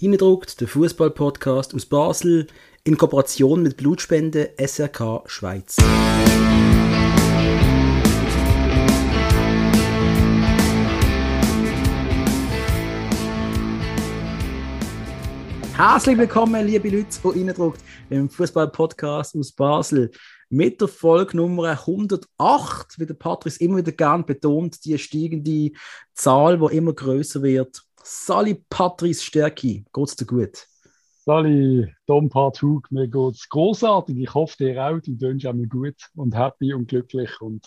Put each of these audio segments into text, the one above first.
Innendruckt, der Fußball-Podcast aus Basel in Kooperation mit Blutspende SRK Schweiz. Herzlich willkommen, liebe Leute von Innendruckt, im Fußball-Podcast aus Basel. Mit der Folgenummer 108, wie der Patrice immer wieder gern betont, die steigende Zahl, die immer größer wird. Sali Patrice Stärki, geht's dir gut? Sali, Dom Parthug, mir geht's großartig. Ich hoffe, dir auch. Du tönst auch mir gut und happy und glücklich. Und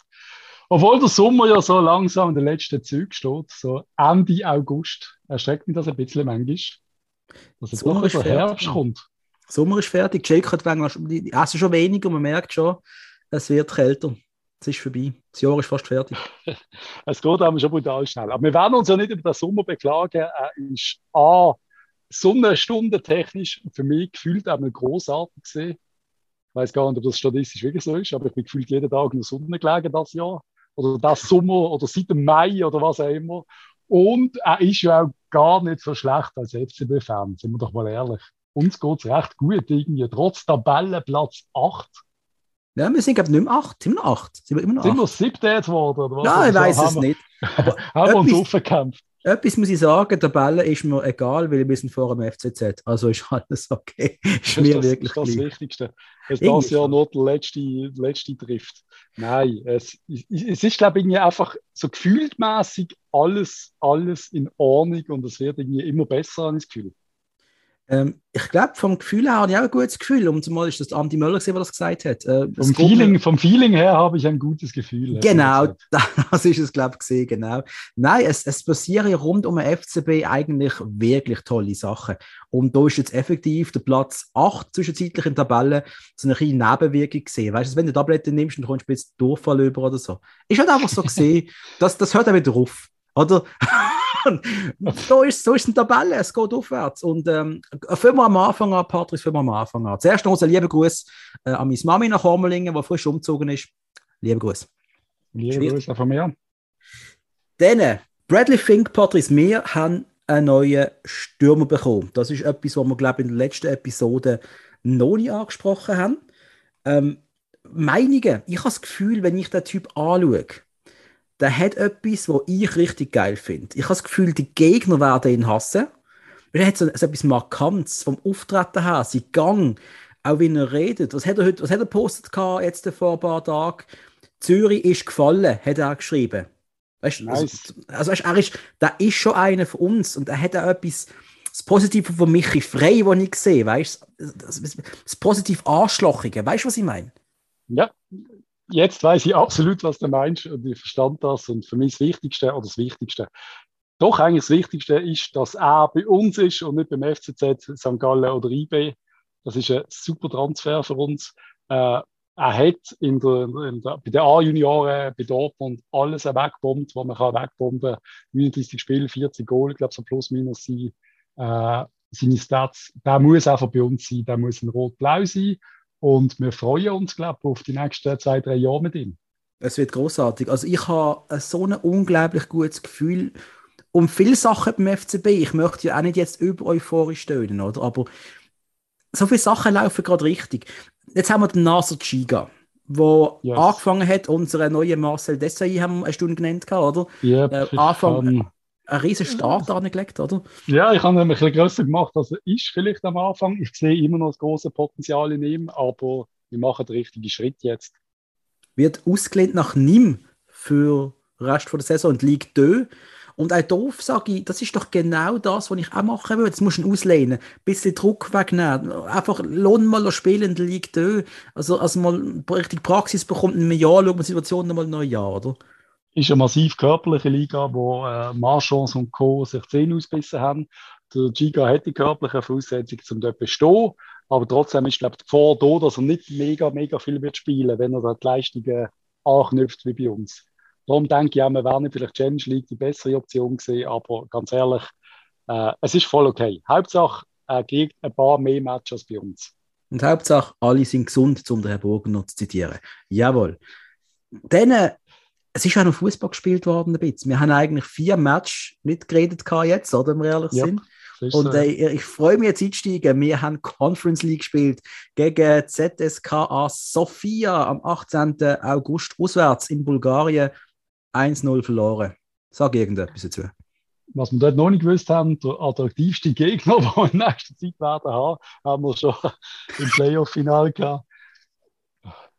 obwohl der Sommer ja so langsam in den letzten Zügen steht, so Ende August, erschreckt mich das ein bisschen manchmal, dass jetzt doch der Herbst kommt. Sommer ist fertig. Jake hat die essen schon weniger und man merkt schon, es wird kälter. Es ist vorbei. Das Jahr ist fast fertig. es geht aber schon brutal schnell. Aber wir werden uns ja nicht über den Sommer beklagen. Er ist A, Sonnenstunde technisch für mich gefühlt auch großartig gesehen. Ich weiß gar nicht, ob das statistisch wirklich so ist, aber ich bin gefühlt jeden Tag in der Sonne gelegen das Jahr. Oder das Sommer oder seit dem Mai oder was auch immer. Und er ist ja auch gar nicht so schlecht als FCB-Fan, sind wir doch mal ehrlich. Uns geht es recht gut, irgendwie trotz Tabellenplatz 8 ja, wir sind, glaube ich, nicht mehr acht. Sind wir noch acht? Sind wir immer noch Sind wir siebte jetzt geworden? Oder was? Nein, ich weiß es nicht. Aber haben wir uns aufgekämpft? Etwas muss ich sagen, der Bälle ist mir egal, weil wir sind vor dem FCZ. Also ist alles okay. Ist mir das, wirklich das, das Wichtigste. Dass das ja nur der letzte, letzte trifft. Nein, es, es ist, glaube ich, einfach so gefühltmäßig alles, alles in Ordnung und es wird irgendwie immer besser, habe ich das Gefühl. Ähm, ich glaube, vom Gefühl her habe ich auch ein gutes Gefühl. Und zumal ist das Andi Möller, der das gesagt hat. Äh, vom, Feeling, vom Feeling her habe ich ein gutes Gefühl. Genau, das ist es, glaube ich, gesehen, genau. Nein, es, es passieren rund um den FCB eigentlich wirklich tolle Sachen. Und da ist jetzt effektiv der Platz 8 zwischenzeitlich in der Tabelle so eine kleine Nebenwirkung gesehen. Weißt du, wenn du Tabletten nimmst und kommst du jetzt Durchfall über oder so. Ist halt einfach so gesehen, das, das hört auch wieder auf. Oder? So, ist, so ist eine Tabelle, es geht aufwärts. Und ähm, fangen wir am Anfang an, Patrick, fangen wir am Anfang an. Zuerst noch einen lieben Gruß äh, an meine Mami nach Hormelingen, die frisch umgezogen ist. Lieben Gruß. Liebe Grüße von mir. Dann, Bradley Fink, Patrice, wir haben einen neuen Stürmer bekommen. Das ist etwas, was wir, glaube ich, in der letzten Episode noch nicht angesprochen haben. Ähm, Meinungen. Ich habe das Gefühl, wenn ich den Typ anschaue, der hat etwas, was ich richtig geil finde. Ich habe das Gefühl, die Gegner werden ihn hassen. Er hat so, so etwas Markantes vom Auftreten her, sein Gang, auch wie er redet. Was hat er heute, was hat er postet jetzt vor ein paar Tagen? Zürich ist gefallen, hat er geschrieben. Weißt, also, nice. also, also weißt, er ist, der ist schon einer von uns und er hat auch etwas, das Positive von Michi Frey, das ich sehe, weißt das, das, das positiv Arschlochige, weißt du, was ich meine? Ja, jetzt weiß ich absolut, was du meinst und ich verstand das. Und für mich das Wichtigste oder das Wichtigste, doch eigentlich das Wichtigste ist, dass er bei uns ist und nicht beim FCZ, St. Gallen oder IB. Das ist ein super Transfer für uns. Äh, er hat in der, in der, bei den A-Junioren, bei Dortmund alles wegbombt, was man kann wegbomben. 39 Spiele, 40 Goal, ich glaube so plus minus sein. Äh, seine Stats, der muss einfach bei uns sein, der muss ein rot-blau sein. Und wir freuen uns, glaube ich, auf die nächsten zwei, drei Jahre mit ihm. Es wird großartig. Also ich habe so ein unglaublich gutes Gefühl um viele Sachen beim FCB. Ich möchte ja auch nicht jetzt über euphorisch stöhnen, oder? Aber so viele Sachen laufen gerade richtig. Jetzt haben wir den Nasser Chiga, der yes. angefangen hat, unsere neue Marcel Dessay haben wir eine Stunde genannt, oder? Yep, äh, Anfang, einen riesen Start angelegt, oder? Ja, ich habe ihn ein bisschen grösser gemacht, als er ist vielleicht am Anfang. Ich sehe immer noch das große Potenzial in ihm, aber wir machen den richtigen Schritt jetzt. Wird ausgelehnt nach Nim für den Rest der Saison und liegt da. Und auch doof sage ich, das ist doch genau das, was ich auch machen würde. Jetzt musst du ihn auslehnen, ein bisschen Druck wegnehmen, einfach lohn mal spielen, liegt da. Also, also mal richtig Praxis bekommt, in einem Jahr schaut man die Situation nochmal neu an, oder? Ist eine massiv körperliche Liga, wo äh, Marchons und Co. sich Zähne ausbissen haben. Der Giga hat die körperliche Voraussetzungen, um dort zu bestehen. Aber trotzdem ist, glaube die Gefahr da, dass er nicht mega, mega viel wird spielen, wenn er die Leistungen anknüpft wie bei uns. Darum denke ich auch, wir werden vielleicht Challenge League die bessere Option sehen, aber ganz ehrlich, äh, es ist voll okay. Hauptsache, er kriegt ein paar mehr Matches bei uns. Und Hauptsache, alle sind gesund, um den Herrn Burgen noch zu zitieren. Jawohl. Dann es ist auch noch Fußball gespielt worden ein bisschen. Wir haben eigentlich vier Matches nicht geredet jetzt, oder, wenn wir ehrlich ja. sind. Und äh, ich freue mich jetzt einsteigen. Wir haben Conference League gespielt gegen ZSKA Sofia am 18. August auswärts in Bulgarien 1-0 verloren. Sag irgendetwas dazu. Was wir dort noch nicht gewusst haben, der attraktivste Gegner, den wir in nächster Zeit werden haben, haben wir schon im Playoff-Final gehabt.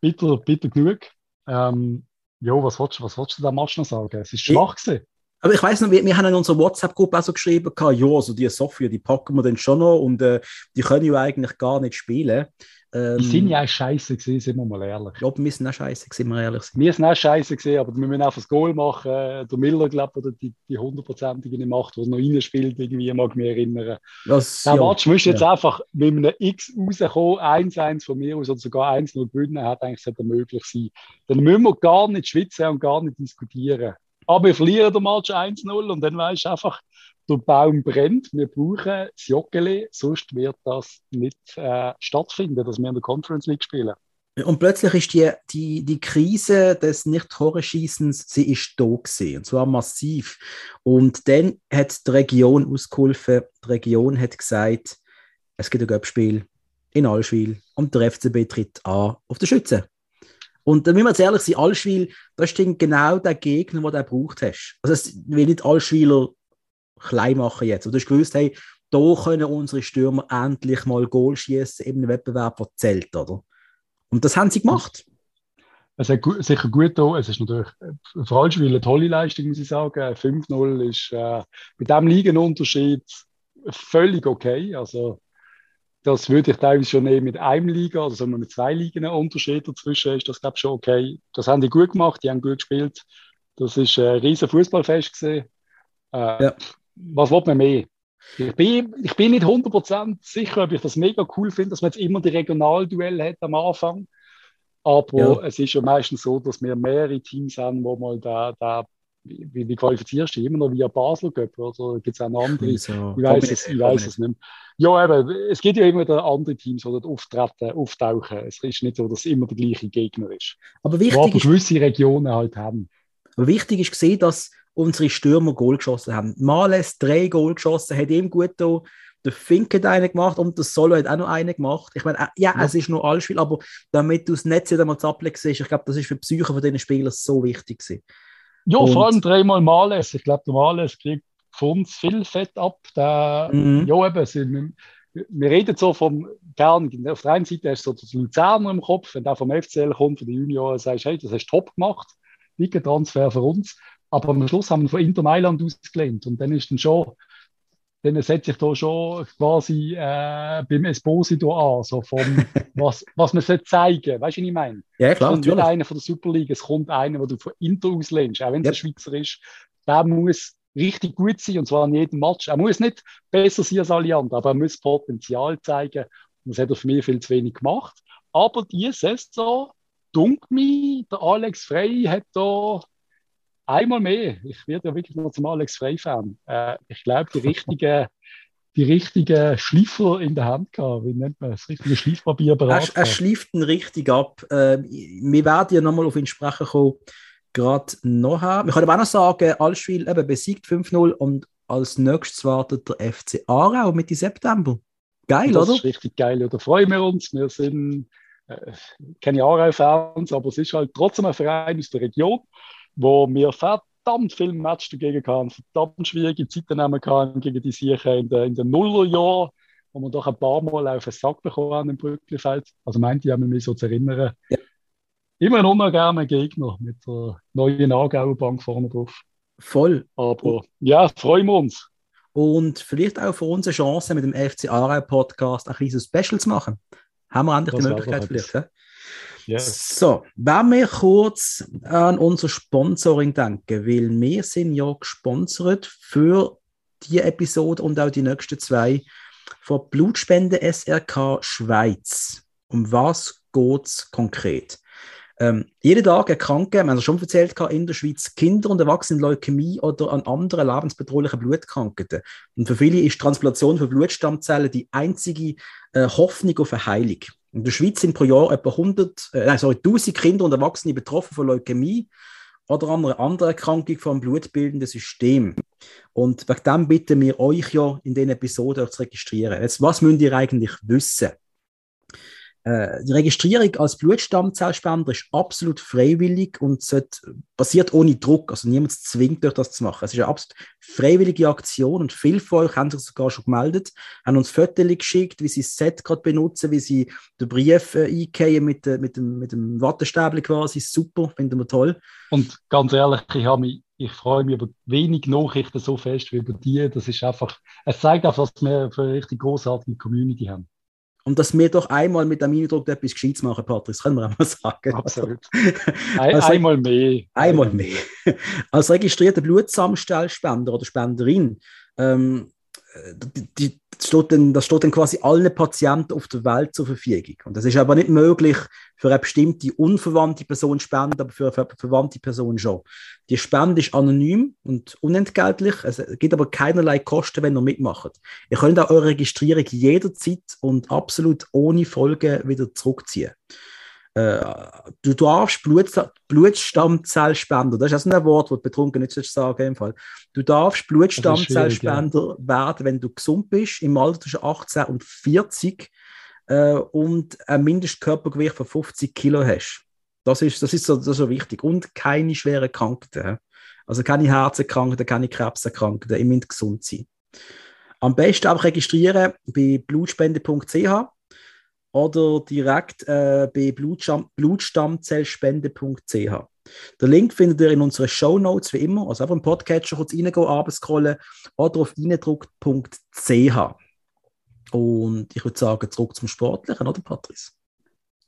Bitter, bitter genug. Ähm, jo, was willst, was willst du da Match noch sagen? Es ist schwach gewesen. Aber ich weiß noch, wir, wir haben in unserer WhatsApp-Gruppe auch so geschrieben, ja, also die Software, die packen wir dann schon noch und äh, die können ja eigentlich gar nicht spielen. Ähm, die sind ja auch scheiße gewesen, sind wir mal ehrlich. Ich glaube, wir sind auch scheiße sind wir ehrlich. Wir sind auch scheiße gewesen, aber wir müssen auch das Goal machen. Der Miller, glaube ich, oder die, die hundertprozentige die macht, was noch reinspielt, irgendwie, mag mich erinnern. Das, Der ja, Match müsste ja. jetzt einfach mit einem X rauskommen, 1-1 von mir aus oder sogar 1-0 gewinnen, hat eigentlich sollte möglich sein. Dann müssen wir gar nicht schwitzen und gar nicht diskutieren. Aber wir verlieren den Match 1-0 und dann weißt du einfach, der Baum brennt, wir brauchen das Joggeli, sonst wird das nicht äh, stattfinden, dass wir in der Conference League spielen. Und plötzlich ist die, die, die Krise des Nicht-Tore-Schießens, sie ist da gewesen, und zwar massiv. Und dann hat die Region ausgeholfen, die Region hat gesagt, es gibt ein Göppspiel in Allschwil und der FCB tritt an auf der Schütze. Und da müssen wir jetzt ehrlich sein, Allschwil, das ist genau der Gegner, den du braucht hast. Also es will nicht Allschwiler klein machen jetzt. Und du hast gewusst, hey, da können unsere Stürmer endlich mal Goal schießen einem Wettbewerb, der zählt, oder? Und das haben sie gemacht. Es hat sicher gut da. Es ist natürlich vor allem eine tolle Leistung, muss ich sagen. 5-0 ist äh, mit diesem Ligenunterschied völlig okay. Also, das würde ich teilweise schon nehmen mit einem Liga, also mit zwei Ligen einen Unterschied dazwischen ist das, glaube ich, schon okay. Das haben die gut gemacht, die haben gut gespielt. Das ist ein riesen Fußballfest gesehen. Äh, ja was will man mehr? Ich bin, ich bin nicht 100% sicher, ob ich das mega cool finde, dass man jetzt immer die Regionalduell hat am Anfang. Aber ja. es ist ja meistens so, dass wir mehrere Teams haben, wo mal da, da wie, wie qualifizierst du? Immer noch via Basel Cup oder gibt es auch andere? So. Ich weiß, es, ich weiß es nicht. Ja, eben, es gibt ja immer andere Teams, die auftreten, auftauchen. Es ist nicht so, dass es immer der gleiche Gegner ist. Aber wichtig ist, gewisse Regionen halt haben. Aber wichtig ist gesehen, dass unsere Stürmer Goal geschossen haben. Males drei Goal geschossen, hat ihm gut da. Der Fink hat einen gemacht und der Solo hat auch noch einen gemacht. Ich meine, äh, ja, ja. es ist nur Allspiel, aber damit du das Netz nicht einmal zappeln siehst, ich glaube, das ist für die Psyche von diesen Spielern so wichtig gewesen. Ja, und, vor allem dreimal Males. Ich glaube, der Males kriegt von uns viel Fett ab. Der, mhm. Ja, eben, sie, wir reden so vom gern, auf der einen Seite hast du so das Luzerner im Kopf, wenn der vom FCL kommt, von den Junioren, sagst, hey, das hast du top gemacht, dicker Transfer für uns. Aber am Schluss haben wir von Inter Mailand ausgelehnt. Und dann ist dann schon, dann setzt sich da schon quasi äh, beim Esposito an, so vom, was, was man sollte zeigen. Weißt du, was ich meine? Ja, klar. Es kommt nicht einer von der Super League, es kommt einer, den du von Inter auslehnst, auch wenn es yep. ein Schweizer ist. Der muss richtig gut sein, und zwar in jedem Match. Er muss nicht besser sein als alle anderen, aber er muss Potenzial zeigen. Und das hat er für mich viel zu wenig gemacht. Aber diese Saison, dunkelt mich, der Alex Frey hat da einmal mehr. Ich werde ja wirklich noch zum Alex Frey-Fan. Äh, ich glaube, die richtige, die richtige Schleifer in der Hand gehabt. Wie nennt man das? richtige Schleifpapier. Er, er schleift ihn richtig ab. Äh, wir werden ja nochmal auf ihn sprechen kommen. Gerade nachher. Wir können aber auch noch sagen, Allschwil eben besiegt 5-0 und als nächstes wartet der FC Aarau mit im September. Geil, das oder? Das ist richtig geil. Da freuen wir uns. Wir sind äh, keine Aarau-Fans, aber es ist halt trotzdem ein Verein aus der Region wo wir verdammt viele Matches dagegen hatten, verdammt schwierige Zeiten nehmen kann gegen die Siechen in den, in den Nullerjahren, wo wir doch ein paar Mal auf den Sack bekommen haben im Brücklifeld. Also meinte ich, mich so zu erinnern. Ja. Immer ein unangenehmer Gegner mit der neuen Aargauer Bank vorne drauf. Voll. Aber ja, freuen wir uns. Und vielleicht auch für uns eine Chance, mit dem FC Aarau Podcast ein kleines Special zu machen. Haben wir endlich das die Möglichkeit vielleicht. Yes. So, wenn wir kurz an unser Sponsoring denken, weil wir sind ja gesponsert für die Episode und auch die nächsten zwei von Blutspende SRK Schweiz. Um was geht es konkret? Ähm, jeden Tag erkranken, wir haben es schon erzählt, in der Schweiz Kinder und Erwachsene Leukämie oder an anderen lebensbedrohlichen Blutkrankheiten. Und für viele ist Transplantation von Blutstammzellen die einzige äh, Hoffnung auf eine Heilung. In der Schweiz sind pro Jahr etwa 100, äh, nein, sorry, 1000 Kinder und Erwachsene betroffen von Leukämie oder einer anderen Erkrankung vom blutbildenden System. Und wegen dem bitten wir euch ja in den Episoden zu registrieren. Jetzt, was müsst ihr eigentlich wissen? Äh, die Registrierung als Blutstammzellspender ist absolut freiwillig und passiert ohne Druck. Also niemand zwingt euch das zu machen. Es ist eine absolut freiwillige Aktion und viele von euch haben sich sogar schon gemeldet, haben uns Fotos geschickt, wie sie das Set gerade benutzen, wie sie den Brief äh, mit, äh, mit, dem, mit dem Wattestäbchen quasi. Super, finden wir toll. Und ganz ehrlich, ich habe mich ich freue mich über wenig Nachrichten so fest wie über die. Das ist einfach, es zeigt einfach, dass wir eine richtig großartige Community haben. Und dass wir doch einmal mit dem Eindruck etwas Gescheites machen, Patrick, können wir auch mal sagen. Absolut. also, einmal mehr. Einmal mehr. Als registrierter Blutsamstellspender oder Spenderin, ähm, die, die, das steht, dann, das steht dann quasi allen Patienten auf der Welt zur Verfügung. Und das ist aber nicht möglich für eine bestimmte unverwandte Person spenden, aber für eine verwandte Person schon. Die Spende ist anonym und unentgeltlich. Es gibt aber keinerlei Kosten, wenn ihr mitmacht. Ihr könnt auch eure Registrierung jederzeit und absolut ohne Folgen wieder zurückziehen. Äh, du darfst Blut, Blutstammzellspender, das ist also ein Wort, das betrunken nicht sagen im Fall. Du darfst Blutstammzellspender ja. werden, wenn du gesund bist, im Alter zwischen 18 und 40 äh, und ein Mindestkörpergewicht von 50 Kilo hast. Das ist, das ist, so, das ist so wichtig. Und keine schweren Krankheiten. Also keine Herzenkrankheiten, keine Krebserkrankheiten. Ihr müsst gesund sein. Am besten auch registrieren bei blutspende.ch oder direkt äh, bei Blutstamm blutstammzellspende.ch. Den Link findet ihr in unseren Show Notes wie immer. Also einfach im Podcatcher kurz reingehen, abscrollen oder auf eindruckt.ch. Und ich würde sagen, zurück zum Sportlichen, oder Patrice?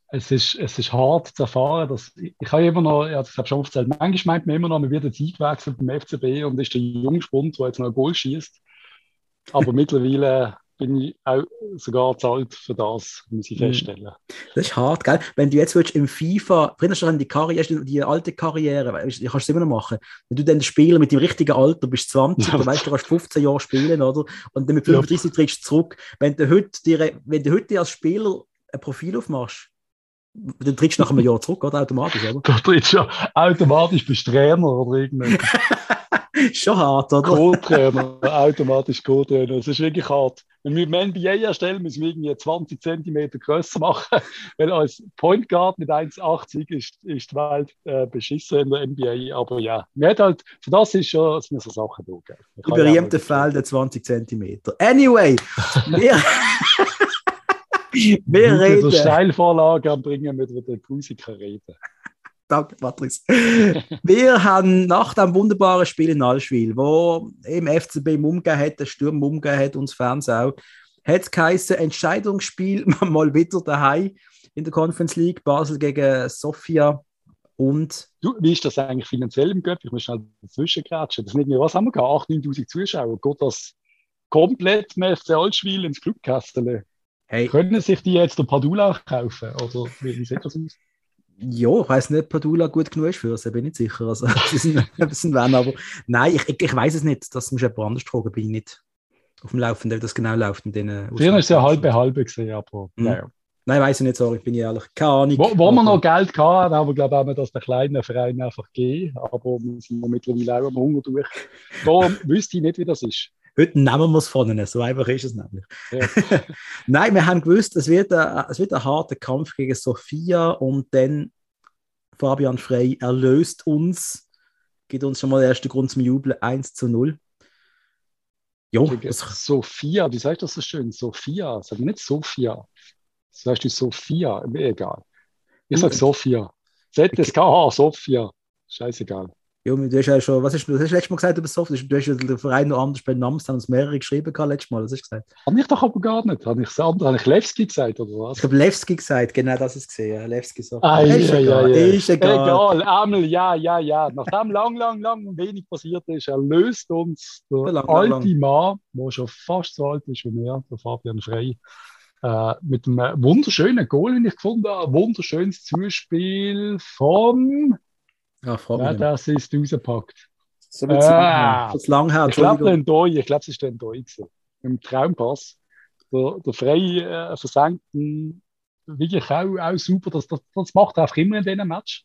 Es ist, es ist hart zu erfahren, dass ich, ich habe immer noch, ich habe schon erzählt, manchmal meint man immer noch, man wird jetzt eingewechselt beim FCB und ist der Jungspund, der jetzt noch ein Goal schießt. Aber mittlerweile bin ich auch sogar zahlt für das, muss ich hm. feststellen. Das ist hart, gell? Wenn du jetzt willst, im FIFA, erinnerst du an die Karriere, die alte Karriere, weißt, du kannst es immer noch machen. Wenn du dann Spieler mit dem richtigen Alter bist 20, ja. dann weißt du, du kannst 15 Jahre spielen, oder? Und dann mit 35 ja. trittst du zurück. Wenn du heute, dir, wenn du heute als Spieler ein Profil aufmachst, dann trittst du nach einem Jahr zurück, oder? Automatisch, oder? Du trittst ja automatisch bist Trainer oder irgendwas. Schon hart, oder? Co-Trainer, automatisch Co-Trainer. Das ist wirklich hart. Wenn wir im NBA erstellen, müssen wir irgendwie 20 cm größer machen, weil als Point Guard mit 1,80 ist, ist die Welt äh, beschissen in der NBA. Aber ja, hat halt, für das ist schon das so Sachen da. Die berühmte Fall der 20 cm. Anyway, wir. wir reden. Steilvorlage anbringen mit der Musiker reden. Danke, Patrice. Wir haben nach dem wunderbaren Spiel in Allschwil, wo im FCB umgegeben hat, der Sturm umgegeben hat, uns Fans auch, hat es geheißen, Entscheidungsspiel mal wieder daheim in der Conference League, Basel gegen Sofia und... Du, wie ist das eigentlich finanziell im Göpp? Ich muss schnell dazwischen kratschen. Das nicht mehr, was haben wir gehabt? 8'000, 9'000 Zuschauer. Geht das komplett mit FC Allschwil ins Clubkästchen? Hey. Können sich die jetzt der Padula kaufen? Oder wie sieht das aus? Ja, ich weiß nicht, Padula gut genug ist für sie, bin ich nicht sicher. Also, sie sind, sind wenn, aber nein, ich, ich, ich weiß es nicht. Das muss jemand anders fragen, bin ich nicht auf dem Laufenden, wie das genau läuft. Früher ist es ja halbe halbe gesehen, aber mhm. naja. Nein, weiß ich nicht, sorry, bin ich ehrlich. Keine Ahnung. Wo, wo wir noch Geld hatten, haben wir, glaube ich, das den kleinen Verein einfach geben. Aber wir sind mittlerweile auch am Hunger durch. Darum wüsste ich nicht, wie das ist. Heute nehmen wir es von ihnen, so einfach ist es nämlich. Ja. Nein, wir haben gewusst, es wird, ein, es wird ein harter Kampf gegen Sophia und dann Fabian Frey erlöst uns, gibt uns schon mal den ersten Grund zum Jubeln, 1 zu 0. Jo, Sophia, wie sagst du das so schön? Sophia, sag nicht Sophia. Sagst du Sophia? Mir egal. Ich sag Sophia. ZSKH, Sophia. Scheißegal. Ja, du hast ja schon, was hast du, hast letztes Mal gesagt über Soft? Du hast ja den Verein noch anders benannt, haben uns mehrere geschrieben gehabt letztes Mal, was hast du gesagt? Habe ich doch aber gar nicht. Habe ich, habe ich Lewski gesagt, oder was? Ich habe Lewski gesagt, genau das ist gesehen. Ja. Lewski so. Ah, ist, ja, egal, ja, ja. ist egal. Egal, einmal, ja, ja, ja. Nachdem lang, lang, lang wenig passiert ist, erlöst uns der lang, alte lang. Mann, der schon fast so alt ist wie wir, der Fabian Frey, äh, mit einem wunderschönen Goal, den ich gefunden habe. Ein wunderschönes Zuspiel vom ja, ja, das ist rausgepackt. So wird ah, es lang her. Ich glaube, es ist ein Doi. Im Traumpass. Der, der freie äh, Versenkten, wirklich auch, auch super. Das, das, das macht er einfach immer in diesem Match.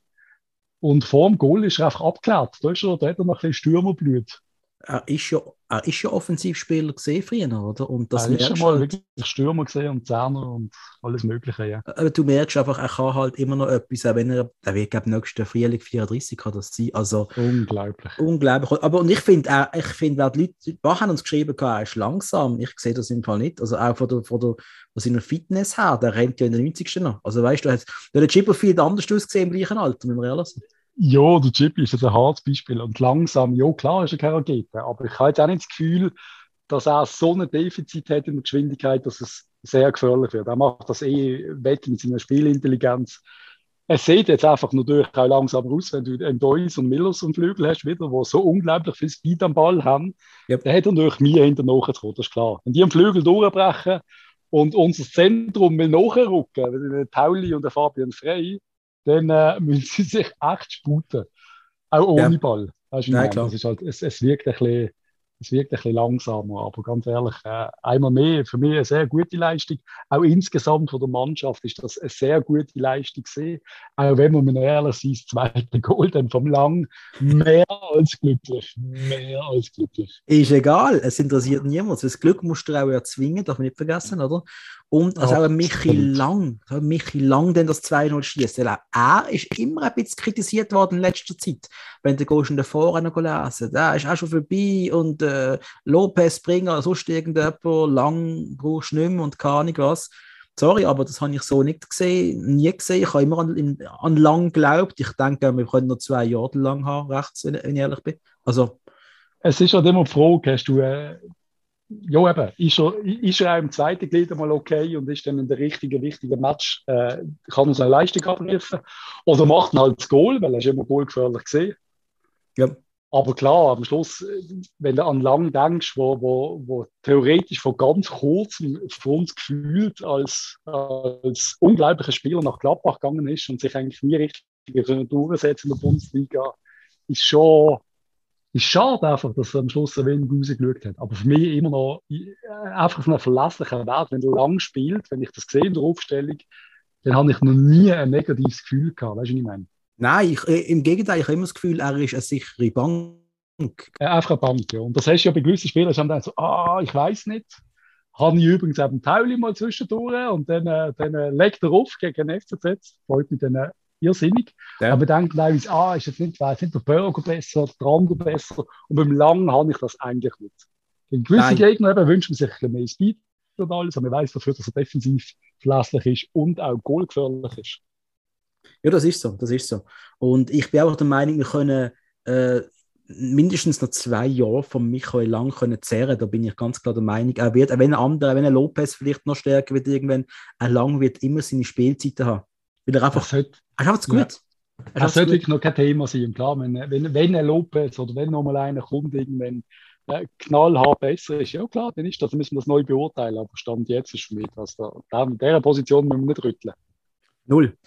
Und vor dem Goal ist er einfach abgeklärt. Da, ist er, da hat er noch ein bisschen Stürmerblut. Er ist ja, er ist ja Offensivspieler gesehen früher, oder? Und das er ist schon mal wirklich Stürmer gesehen und Zehner und alles Mögliche, ja. Aber du merkst einfach, er kann halt immer noch etwas, auch wenn er, er wird, glaube nächsten Frühling 34 kann das sein. Also, unglaublich. Unglaublich. Aber und ich finde, ich finde, wer die Leute, die haben uns geschrieben, er ist langsam. Ich sehe das im Fall nicht. Also auch von der, von der von seiner Fitness her, der rennt ja in den 90. noch. Also weißt du, der hat Chipperfield anders ausgesehen im gleichen Alter, wenn wir ehrlich sind. Ja, der Chippy ist ein hartes Beispiel. Und langsam, ja klar ist er keine Rakete, aber ich habe jetzt auch nicht das Gefühl, dass er so ein Defizit hat in der Geschwindigkeit, dass es sehr gefährlich wird. Er macht das eh wett mit seiner Spielintelligenz. Es sieht jetzt einfach natürlich auch langsam aus, wenn du einen Deus und Millers und Flügel hast, wieder, die so unglaublich viel Speed am Ball haben. Yep. Dann hat er natürlich mir hinter nachzukommen, das ist klar. Wenn die am Flügel durchbrechen und unser Zentrum will nachrücken, der Pauli und der Fabian Frey, dann äh, müssen sie sich echt sputen. Auch ohne ja. Ball. Weißt du, Nein, klar. Das ist halt, es, es wirkt ein bisschen es wirkt ein bisschen langsamer, aber ganz ehrlich, äh, einmal mehr, für mich eine sehr gute Leistung. Auch insgesamt von der Mannschaft ist das eine sehr gute Leistung gesehen. Auch wenn man mir ehrlich sein, das zweite Goal dann vom Lang mehr als glücklich. Mehr als glücklich. Ist egal, es interessiert niemand. Das Glück musst du auch erzwingen, darf man nicht vergessen, oder? Und also auch Michi Lang, Michi Lang, denn das 2-0 schießt. Er ist immer ein bisschen kritisiert worden in letzter Zeit. Wenn du gehst in der Vorrennen lesen, der ist auch schon vorbei und äh, Lopez Springer, sonst irgendjemand, Lang brauchst du nicht mehr und keine Ahnung was. Sorry, aber das habe ich so nicht gesehen, nie gesehen. Ich habe immer an, an Lang geglaubt. Ich denke, wir können noch zwei Jahre lang haben, rechts, wenn, wenn ich ehrlich bin. Also, es ist halt immer die Frage, hast du äh, ja, eben, ist er, ist er auch im zweiten Glied mal okay und ist dann in der richtigen, wichtigen Match, äh, kann er seine Leistung abrufen. Oder macht er halt das Goal, weil er ist immer goalgefährlich gesehen. Ja. Aber klar, am Schluss, wenn du an Lang denkst, wo, wo, wo theoretisch von ganz kurzem für uns gefühlt als, als unglaublicher Spieler nach Gladbach gegangen ist und sich eigentlich nie richtig durchsetzen in der Bundesliga, ist schon ist schade einfach, dass er am Schluss so wenig rausgeschaut hat. Aber für mich immer noch äh, einfach von einem verlässlichen Wert. Wenn er lang spielt, wenn ich das sehe in der Aufstellung, dann habe ich noch nie ein negatives Gefühl gehabt. Weißt du, was ich meine? Nein, ich, äh, im Gegenteil, ich habe immer das Gefühl, er ist eine sichere Bank. Äh, einfach eine Bank, ja. Und das hast du ja bei gewissen Spielern, die haben dann so, ah, ich weiß nicht. Habe ich übrigens eben Tauli mal zwischendurch und dann, äh, dann äh, legt er auf gegen den FCZ. Freut mich dann irrsinnig. Ja. Aber dann glaube ah, ist jetzt nicht, weiß nicht der Burger besser, der andere besser. Und beim Lang habe ich das eigentlich nicht. In gewissen Gegner eben wünscht man sich ein bisschen mehr Speed und alles, aber man weiß dafür, dass er defensiv verlässlich ist und auch goalgefährlich ist. Ja, das ist so, das ist so. Und ich bin auch der Meinung, wir können äh, mindestens noch zwei Jahre von Michael Lang können zehren. Da bin ich ganz klar der Meinung. Er wird, wenn ein anderer, wenn ein Lopez vielleicht noch stärker wird irgendwann, ein Lang wird immer seine Spielzeiten haben. Weil er einfach, sollte, er schafft es gut. Ja. Er das sollte wirklich noch kein Thema sein. Klar, wenn, wenn, wenn ein Lopez oder wenn nochmal einer kommt, irgendwann äh, knallhart besser ist, ja klar, dann ist das, müssen wir das neu beurteilen. Aber Stand jetzt ist für mich, dass da, in dieser Position müssen wir nicht rütteln. Null.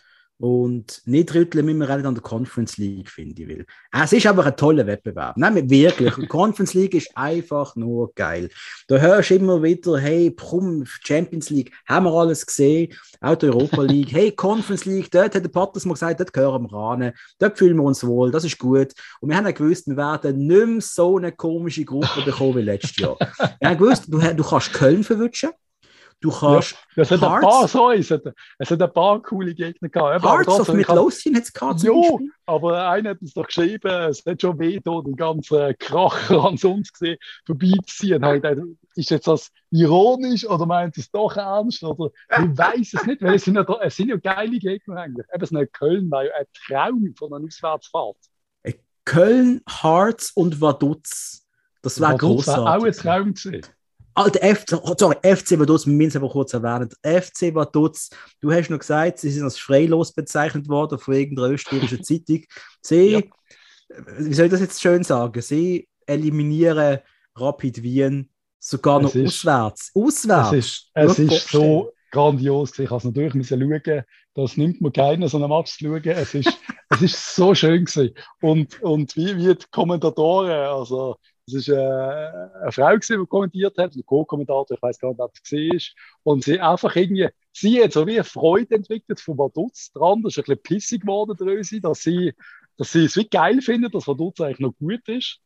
Und nicht rütteln müssen wir auch an der Conference League, finde ich. Will. Es ist aber ein toller Wettbewerb. Nein, wirklich. Die Conference League ist einfach nur geil. Da hörst du immer wieder, hey, Prum, Champions League, haben wir alles gesehen. Auch die Europa League. Hey, Conference League, dort hat der Patters mal gesagt, dort gehören wir ran. Dort fühlen wir uns wohl, das ist gut. Und wir haben ja gewusst, wir werden nicht mehr so eine komische Gruppe bekommen wie letztes Jahr. Wir haben gewusst, du, du kannst Köln verwutschen. Du kannst. Ja, es hat ein paar so, es hat, es hat ein paar coole Gegner gehabt. Hearts of Midlothian hat es gehabt. Ja, aber einer hat uns doch geschrieben, es hat schon weh, da den ganzen Kracher an uns gesehen, vorbeiziehen. Ist jetzt das ironisch oder meint es doch ernst? Oder ich weiß es nicht, weil es sind ja, es sind ja geile Gegner eigentlich. Eben so Köln war ja ein Traum von einer Auswärtsfahrt. Köln, Hearts und Vaduz. Das war großartig. auch ein Traum gesehen. Alter, FC, sorry, FC Vaduz, wir müssen es aber kurz erwähnen. FC Vaduz, du hast noch gesagt, sie sind als freilos bezeichnet worden von irgendeiner österreichischen Zeitung. Sie, ja. wie soll ich das jetzt schön sagen? Sie eliminieren Rapid Wien sogar noch ist, auswärts. Auswärts. Es ist, es ist so grandios. Ich habe natürlich müssen schauen, das nimmt mir keiner, so einen Match zu schauen. Es ist, es ist so schön gewesen. Und, und wie, wie die Kommentatoren, also es war äh, eine Frau, die kommentiert hat, ein Co-Kommentator, ich weiß gar nicht, wer das war. Und sie einfach irgendwie, sie hat so wie eine Freude entwickelt von Vaduz. Der andere ist ein bisschen pissig geworden, Drösi, dass sie, dass sie es wie geil findet, dass Vaduz eigentlich noch gut ist.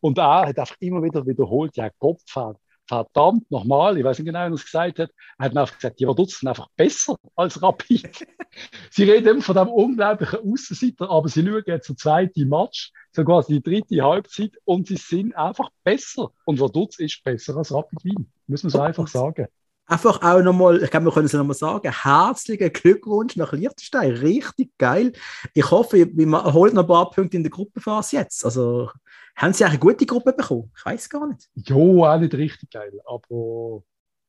Und er hat einfach immer wieder wiederholt, ja, Kopf hat verdammt nochmal, ich weiß nicht genau, wie er es gesagt hat, er hat einfach gesagt, die Vaduz sind einfach besser als Rapid. sie reden immer von dem unglaublichen Außenseiter, aber sie schauen jetzt den zweiten Match, so quasi die dritte Halbzeit und sie sind einfach besser. Und Vaduz ist besser als Rapid Wien, muss man so einfach sagen einfach auch nochmal, ich glaube, wir können es nochmal sagen, herzlichen Glückwunsch nach Liechtenstein. Richtig geil. Ich hoffe, wir holen noch ein paar Punkte in der Gruppenphase jetzt. Also, haben Sie eine gute Gruppe bekommen? Ich weiß gar nicht. Jo, auch nicht richtig geil, aber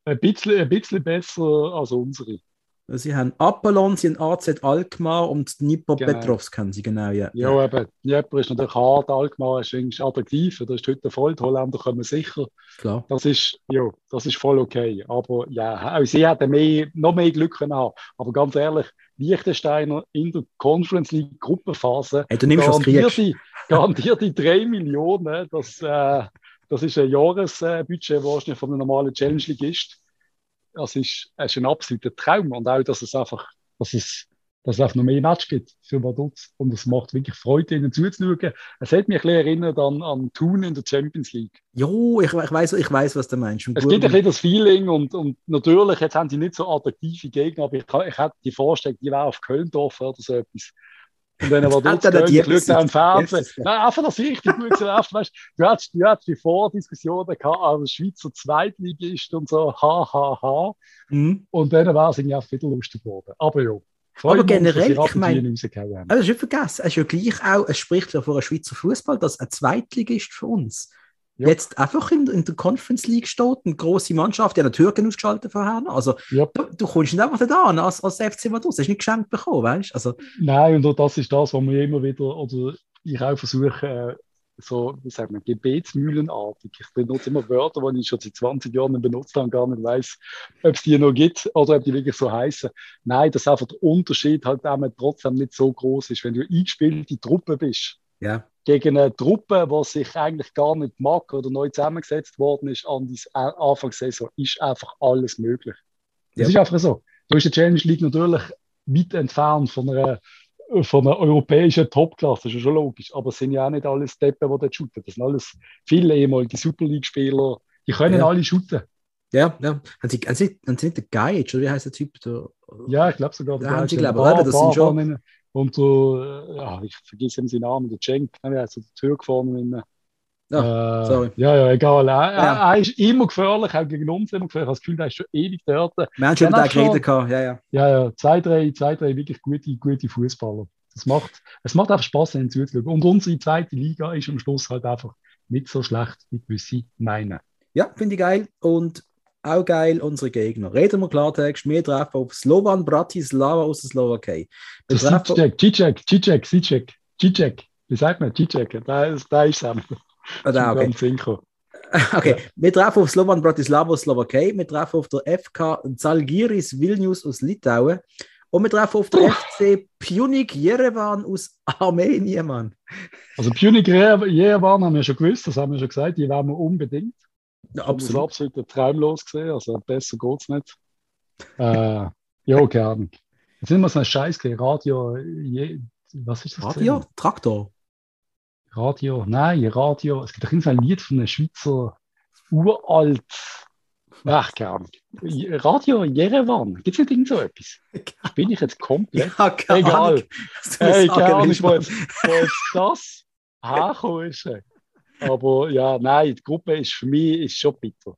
ein bisschen, ein bisschen besser als unsere. Sie haben Apollon, sie haben AZ Alkmaar und Dnipro genau. Petrovsk haben sie, genau, ja. Ja, eben, Dnipro ist natürlich hart, Alkmaar ist irgendwie attraktiv, da ist heute voll, die Holländer kommen sicher. Klar. Das ist, ja, das ist voll okay, aber ja, auch sie hätten mehr, noch mehr Glück können haben, aber ganz ehrlich, Liechtensteiner in der Conference League Gruppenphase, hey, du nimmst garantiert, die, garantiert die 3 Millionen, das, äh, das ist ein Jahresbudget wahrscheinlich von einem normalen Challenge League ist das ist, das ist ein absoluter Traum. Und auch, dass es einfach, dass es, dass es einfach noch mehr Match gibt für Vaduz. Und es macht wirklich Freude, ihnen zuzuschauen. Es hat mich ein bisschen erinnert an, an Thun in der Champions League. Jo, ich, ich, weiß, ich weiß, was du meinst. Und es gibt ein bisschen das Feeling und, und natürlich, jetzt haben sie nicht so attraktive Gegner, aber ich, ich hätte die Vorstellung, die wäre auf Kölndorf oder so etwas. Und dann war dort schaue am Fernsehen. Nein, einfach, ich richtig gut gelaufen weißt, du hattest, du hattest die Vordiskussionen gehabt, als Schweizer Zweitligist und so, ha, ha, ha. Mhm. Und dann war es irgendwie auch wieder lustig geworden. Aber ja. Aber generell, ich meine, also das ist nicht vergessen, es ist ja gleich auch, es spricht ja vor einem Schweizer Fußball, dass ein Zweitligist für uns ja. jetzt einfach in, in, der Conference League steht, eine große Mannschaft, die hat Türken ausgeschaltet vorher. Also ja. du, du, kommst nicht einfach nicht an als, als FC Vaduz, hast nicht geschenkt bekommen, weißt du? Also, Nein, und das ist das, was wir immer wieder, oder ich auch versuche, äh, so, wie sagt man, gebetsmühlenartig. Ich benutze immer Wörter, die ich schon seit 20 Jahren benutzt habe und gar nicht weiß, ob es die noch gibt oder ob die wirklich so heißen. Nein, dass einfach der Unterschied halt auch trotzdem nicht so groß ist. Wenn du eingespielte Truppe bist, ja gegen eine Truppe, die sich eigentlich gar nicht mag oder neu zusammengesetzt worden ist an die Anfangssaison, ist einfach alles möglich. Das ja. ist einfach so. Da ist die Challenge League natürlich weit entfernt von einer, von einer europäischen Topklasse, das ist schon logisch. Aber es sind ja auch nicht alle Steppen, die dort shooten. Das sind alles viele ehemalige Super League-Spieler, die können ja. alle shooten. Ja, ja. Haben Sie, haben Sie, haben Sie nicht den Gage, oder wie heißt der Typ? Der, ja, ich glaube sogar. Der haben Sie, glaube ich, das sind schon. Und so, äh, ja, ich vergesse seinen Namen, der Cenk, ne, also der Türk vorne. Ja, äh, sorry. Ja, ja, egal. Er, ja. er, ist immer gefährlich, auch gegen uns immer gefährlich. Ich habe das Gefühl, er ist schon ewig dort. Wir haben schon da geredet, ja, ja. Ja, ja, zwei, drei, zwei, drei wirklich gute, gute Fußballer. Das macht, es macht einfach Spaß, ihnen zuzuschauen. Und unsere zweite Liga ist am Schluss halt einfach nicht so schlecht, wie gewisse meinen. Ja, finde ich geil. Und auch geil, unsere Gegner. Reden wir Klartext, wir treffen auf Slovan Bratislava aus der Slowakei. Wir Cicek, Cicek, Cicek, Cicek, Cicek. Wie sagt man? Cicek, da ist, da ist es. Ah, okay. Okay, wir treffen auf Slovan Bratislava aus Slowakei, wir treffen auf der FK Zalgiris Vilnius aus Litauen und wir treffen auf der. FC Pjunik Jerewan aus Armenien, Mann. Also Pjunik Jerewan haben wir schon gewusst, das haben wir schon gesagt, die werden wir unbedingt. Ja, absolut. Das absolut traumlos gesehen, also besser geht es nicht. äh, ja, gerne. Jetzt sind wir so ein Scheiß gesehen. Radio, je, was ist das? Radio? Gesehen? Traktor? Radio, nein, Radio. Es gibt doch ein Lied von einem Schweizer uralt. Ach, keine Radio Jerewan. Gibt es nicht irgend so etwas? Bin ich jetzt komplett? Ja, keine Egal. Hey, keine Ahnung, wo jetzt das herkommen ist. Aber ja, nein, die Gruppe ist für mich ist schon bitter.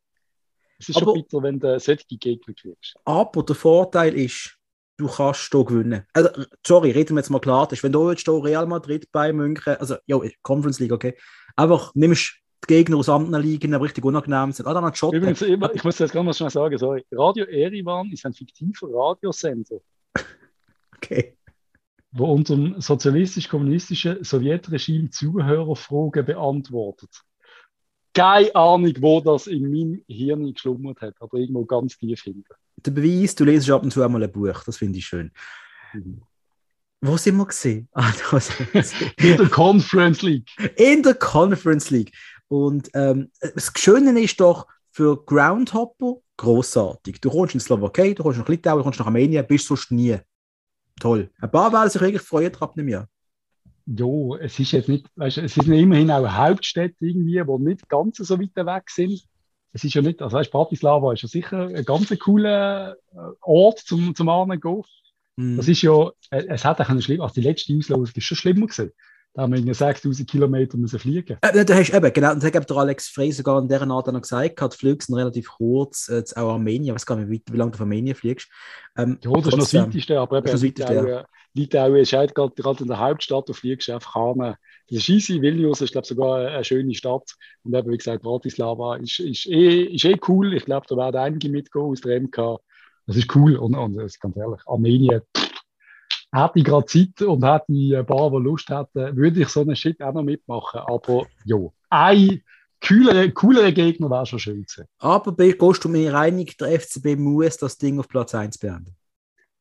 Es ist aber, schon bitter, wenn du solche Gegner kriegst. Aber der Vorteil ist, du kannst hier gewinnen. Also, sorry, reden wir jetzt mal klar. wenn du jetzt hier Real Madrid bei München, also ja, Conference League, okay, einfach nimmst die Gegner aus anderen Ligen, die richtig unangenehm sind. Oder dann Übrigens, ich muss das ganz schnell sagen, sorry. Radio Erivan ist ein fiktiver Radiosender. okay wo unserem sozialistisch-kommunistischen Sowjetregime Zuhörerfragen beantwortet. Keine Ahnung, wo das in meinem Hirn geschlummert hat, aber irgendwo ganz tief hinten. Der Beweis, du lesest ab und zu einmal ein Buch, das finde ich schön. Mhm. Wo sind wir gesehen? Ah, in der Conference League. In der Conference League. Und ähm, das Schöne ist doch für Groundhopper großartig. Du kommst in die Slowakei, du kommst nach Litauen, du kommst nach Armenien, bist sonst nie toll. Ein paar werden sich wirklich freuen ab einem Jahr. ja, es ist jetzt nicht, weißt, es sind immerhin auch Hauptstädte irgendwie, die nicht ganz so weit weg sind. Es ist ja nicht, also weißt, Bratislava ist ja sicher ein ganz cooler äh, Ort zum, zum Angehen. Mhm. Das ist ja, es hat auch einen schlimm, also die letzte Auslosung ist schon schlimmer gewesen. Da haben wir 6000 Kilometer müssen fliegen. Äh, da hast eben, genau, das hat der Alex Frey sogar in dieser Art noch gesagt, die Flüge sind relativ kurz, äh, auch Armenien, ich weiß gar nicht, wie, wie lange du von Armenien fliegst. Ähm, ja, das ist noch das Weiteste, aber eben, das Weiteste, ja. Litauen ist halt gerade, gerade in der Hauptstadt, du fliegst einfach an. Das ist easy, Vilnius ist, glaube ich, sogar eine schöne Stadt. Und eben, wie gesagt, Bratislava ist, ist, eh, ist eh cool. Ich glaube, da werden einige mitgehen aus der MK. Das ist cool. Und, und das ist ganz ehrlich, Armenien, hätte ich gerade Zeit und hätte ich ein paar, die Lust hätten, würde ich so einen Shit auch noch mitmachen. Aber ja, ein coolere, coolere Gegner wäre schon schön gewesen. Aber gehst du mir einig, der FCB muss das Ding auf Platz 1 beenden?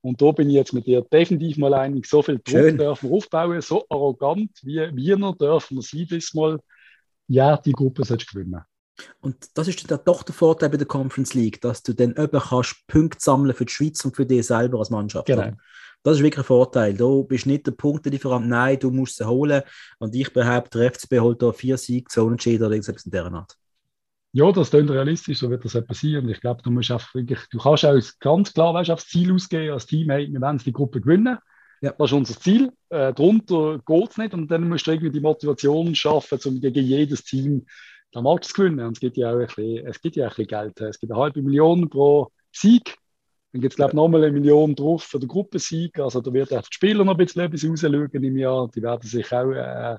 Und da bin ich jetzt mit dir definitiv mal einig. So viel Druck Schön. dürfen wir aufbauen, so arrogant wie wir noch dürfen wir sein diesmal. Ja, die Gruppe sollst gewinnen. Und das ist dann doch der Vorteil bei der Conference League, dass du dann eben kannst Punkte sammeln für die Schweiz und für dich selber als Mannschaft. Genau. Das ist wirklich ein Vorteil. Du bist nicht der Punktelieferant, nein, du musst sie holen. Und ich behaupte, der FCB holt da vier Siege, zwei Unentschieden oder irgendwas in dieser Art. Ja, das klingt realistisch, so wird das auch passieren. Ich glaube, du musst einfach wirklich, du kannst auch ganz klar weißt, aufs Ziel ausgehen, als Team, hey, wir wollen die Gruppe gewinnen. Ja. Das ist unser Ziel. Äh, darunter geht es nicht. Und dann musst du irgendwie die Motivation schaffen, um gegen jedes Team den Match zu gewinnen. Und es gibt ja auch ein bisschen, es gibt ja auch ein bisschen Geld. Es gibt eine halbe Million pro Sieg. Dann gibt es, glaube ich, nochmal eine Million drauf für den Gruppensieg. Also da wird auch die Spieler noch ein bisschen etwas rausschauen im Jahr. Die werden sich auch äh,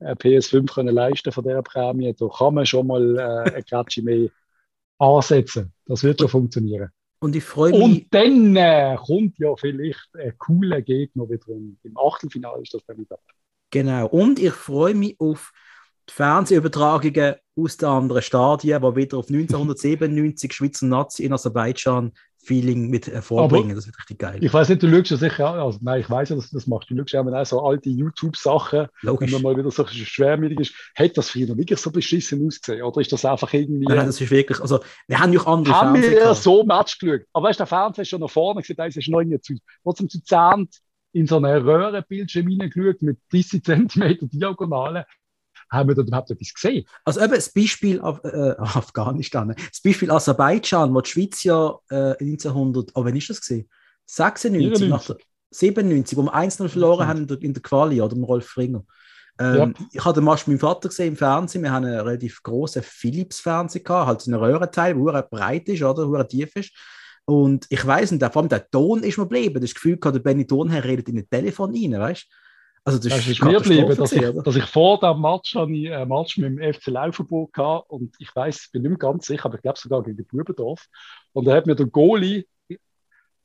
PS5 können leisten von dieser Prämie. Da kann man schon mal äh, ein Klatschi mehr ansetzen. Das wird schon funktionieren. Und ich freue mich. Und dann äh, kommt ja vielleicht ein cooler Gegner wieder im, im Achtelfinale, ist das dann wieder. Genau. Und ich freue mich auf die Fernsehübertragungen aus den anderen Stadien, die wieder auf 1997 Schweizer Nazi in Aserbaidschan Feeling mit hervorbringen. Aber das wird richtig geil. Ich weiß nicht, du schaust ja sicher, also nein, ich weiß ja, dass du das machst. Du schaust ja auch so alte YouTube-Sachen, wenn man mal wieder so schwermütig ist. Hat das früher wirklich so beschissen ausgesehen? Oder ist das einfach irgendwie. Nein, das ist wirklich, also, wir haben ja auch andere Haben wir ja so Match geschaut. Aber weißt du, der Fernseher ist schon nach vorne gesehen, da ist noch nicht zu, trotzdem zu zehnt in so eine Röhrenbildschirm hineingeschaut mit 30 cm Diagonale haben wir dort überhaupt etwas gesehen? Also eben das Beispiel Af äh, Afghanistan, das Beispiel Aserbaidschan, wo die Schweiz ja äh, 1900, oh, wann ist das gesehen? 96, nach der, 97, wo wir 1 verloren haben in der, Quali, oder mit Rolf Fringer. Ähm, ja. Ich hatte den Match mit meinem Vater gesehen im Fernsehen. Wir haben einen relativ großen Philips-Fernseher gehabt, halt ein Röhrenteil, der breit ist, oder, der tief ist. Und ich weiß nicht, vor allem der Ton ist mir geblieben. Das Gefühl, der Benny Thurnherr redet in ein Telefon rein, weißt du? Also das, das ist mir geblieben, dass ich, dass ich vor dem Match einen äh, Match mit dem FC Laufenburg hatte und ich weiß, ich bin nicht mehr ganz sicher, aber ich glaube sogar gegen Bubendorf. Und da hat mir der Goalie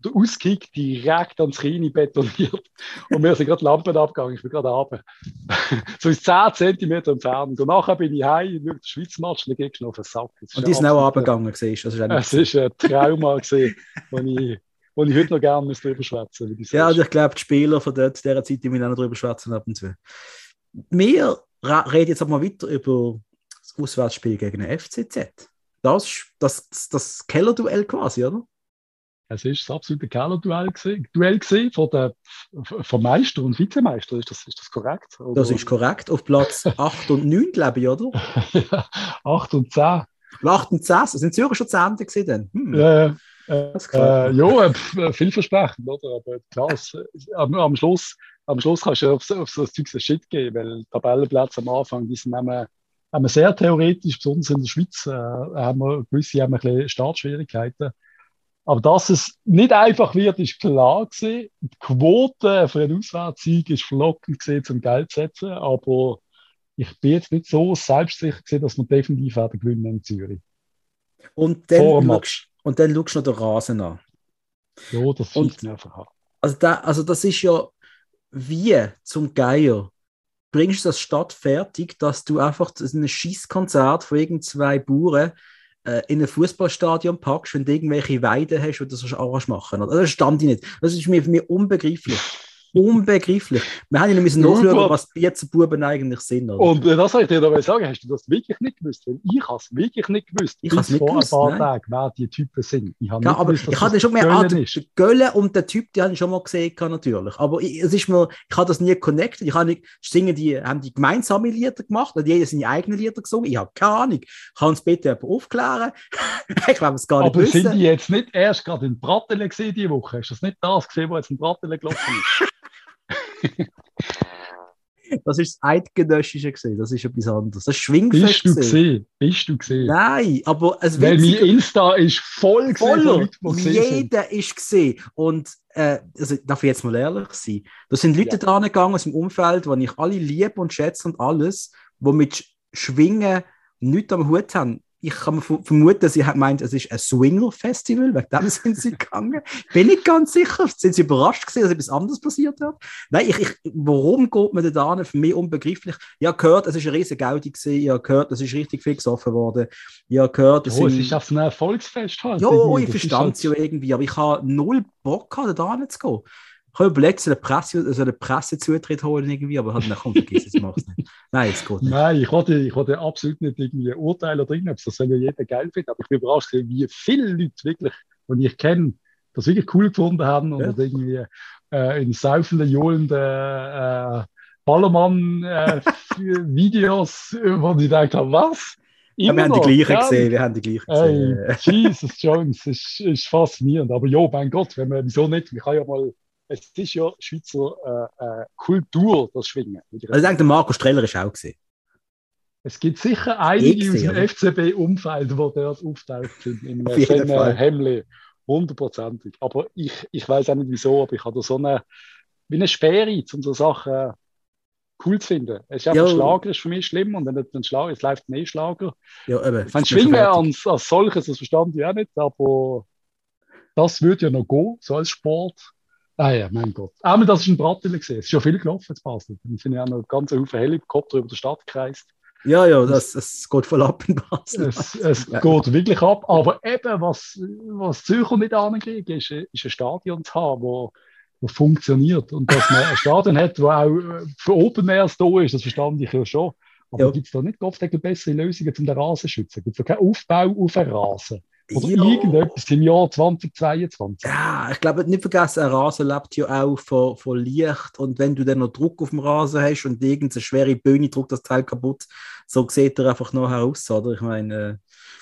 der Auskick direkt ans Knie betoniert. Und mir sind gerade Lampen abgegangen, ich bin gerade runter. so ist 10 cm entfernt. Und nachher bin ich heim, in der Schweiz-Match, und dann gehst du noch auf den Sack. Und die sind auch runtergegangen, siehst du? Es ist ein Trauma, gewesen, ich wo ich heute noch gerne drüber schwätzen Ja, also ich glaube, die Spieler von dort, dieser Zeit, die müssen auch noch drüber schwätzen ab und zu. Wir reden jetzt aber mal weiter über das Auswärtsspiel gegen den FCZ. Das, das, das Keller-Duell quasi, oder? Es ist das absolute Keller-Duell Duell von der, vom Meister und Vizemeister, ist das, ist das korrekt? Oder? Das ist korrekt, auf Platz 8 und 9, glaube ich, oder? ja, 8 und 10. 8 und 10, sind Zürcher schon 10 gewesen? Hm. Ja, ja. Äh, ja, äh, vielversprechend, oder? Aber klar, es, am, am, Schluss, am Schluss kannst du auf, auf so ein Zeug einen Shit geben, weil Tabellenplätze am Anfang, die sind haben wir sehr theoretisch, besonders in der Schweiz, äh, haben wir gewisse haben wir ein Startschwierigkeiten. Aber dass es nicht einfach wird, ist klar gewesen. Die Quote für einen Auswärtssieg ist verlockend gesehen zum Geld zu setzen, aber ich bin jetzt nicht so selbstsicher gesehen, dass wir definitiv werden gewinnen in Zürich. Und dann, schaust, und dann schaust du noch den Rasen an. Ja, das schießt mir einfach an. Also, da, also das ist ja wie zum Geier bringst du das Stadt fertig, dass du einfach ein Schießkonzert von irgend zwei Bauern äh, in ein Fußballstadion packst, wenn du irgendwelche Weiden hast, oder das auch machen. Also, das stand ich nicht. Das ist mir für mich unbegreiflich. Unbegreiflich. Wir haben ja müssen nachschauen, was Bierzenbuben eigentlich sind. Oder? Und äh, das soll ich dir dabei sagen, hast du das wirklich nicht gewusst? Weil ich habe es wirklich nicht gewusst. Ich habe es vor gewusst, ein paar nein. Tagen, wer die Typen sind. Ich habe Ja, nicht aber gewusst, ich hatte schon mehr ah, der ist. Gölle und der Typ, die habe ich schon mal gesehen, natürlich. Aber ich, es ist mir, ich habe das nie connected. Ich habe nicht, singen die, haben die gemeinsame Lieder gemacht, hat jeder seine eigenen Lieder gesungen. Ich habe keine Ahnung. Kann uns bitte jemand aufklären? ich glaube, es gar nicht Aber sind wissen. die jetzt nicht erst gerade in Brattelen gesehen diese Woche? Hast du das nicht das gesehen, was jetzt in Brattelen gelaufen ist? Das ist das Eidgenössische gesehen. Das ist etwas anderes. Das Schwingfest. Bist du gesehen? Bist du gesehen? Nein, aber es Weil mein Insta ist voll Voller. Die sind. Jeder ist gesehen. Und äh, also, darf ich jetzt mal ehrlich sein? Da sind Leute Ja. dran gegangen aus dem Umfeld, die ich alle liebe und schätze und alles, die mit Sch- Schwingen nichts am Hut haben. Ich kann vermuten, sie hat gemeint, es ist ein Swinger-Festival, wegen dem sind sie gegangen. Bin nicht ganz sicher. Sind sie überrascht gewesen, dass etwas anderes passiert hat? Nein, ich, ich, warum geht man da hin? Für mich unbegreiflich. Ich habe gehört, es ist eine riesige Gaudi gewesen. Ich habe gehört, es ist richtig viel gesoffen worden. Ich habe gehört, es Oh, es sind- ist auf einem Erfolgsfest halt. ja, ich verstand halt- es ja irgendwie, aber ich habe null Bock gehabt, da zu gehen. Ich habe überlegt, so einen Presse, so einen Pressezutritt holen irgendwie, aber halt, na komm, vergiss es, mach's nicht. Nein, es geht nicht. Nein, ich hatte, ich hatte absolut nicht irgendwie Urteile drin, ob das soll ja jeder geil finden, aber ich bin überrascht, wie viele Leute wirklich, die ich kenne, das wirklich cool gefunden haben und Ja. irgendwie äh, in saufenden, johlenden äh, Ballermann-Videos, wo ich gedacht habe, was? Ja, wir haben die gleichen Ja, gesehen, wir haben die gleichen Ey, gesehen. Jesus Jones, ist, ist faszinierend. Aber ja, mein Gott, wenn man, wieso nicht? Ich kann ja mal, es ist ja Schweizer äh, äh, Kultur, das Schwingen. Also ich denke, der Marco Streller ist auch gesehen. Es gibt sicher einige Ich aus dem FCB-Umfeld, die dort auftaucht sind. In einem Fall. Hemmli. Hundertprozentig. Aber ich, ich weiß auch nicht wieso, aber ich habe da so eine, wie eine Sperre, um so Sachen cool zu finden. Es ist einfach, Ja. Schlager ist für mich schlimm und wenn nicht ein Schlager, es läuft ein Schlager. Ja, eben. Ich meine, Schwingen als, als solches, das verstand ich auch nicht, aber das würde ja noch gehen, so als Sport. Ah ja, mein Gott. Einmal, das ist ein Brattele gesehen. Es ist schon viel gelaufen zu Basel. Dann sind ja auch noch ganz Haufen Helikopter über die Stadt gekreist. Ja, ja, das, das geht voll ab in Basel. Es, es Ja. geht wirklich ab. Aber eben, was, was Zürcher nicht ankriegen, ist, ist ein Stadion zu haben, wo, wo funktioniert. Und dass man ein Stadion hat, wo auch äh, für Open Airs da ist, das verstand ich ja schon. Aber Ja. gibt es da nicht oft bessere Lösungen, um den Rasen zu schützen? Gibt es da keinen Aufbau auf den Rasen? Oder Ja. irgendetwas im Jahr 2022? Ja, ich glaube, nicht vergessen, ein Rasen lebt ja auch von, von Licht. Und wenn du dann noch Druck auf dem Rasen hast und irgendeine schwere Bühne drückt das Teil kaputt, so sieht er einfach nachher aus. Oder? Ich meine, äh,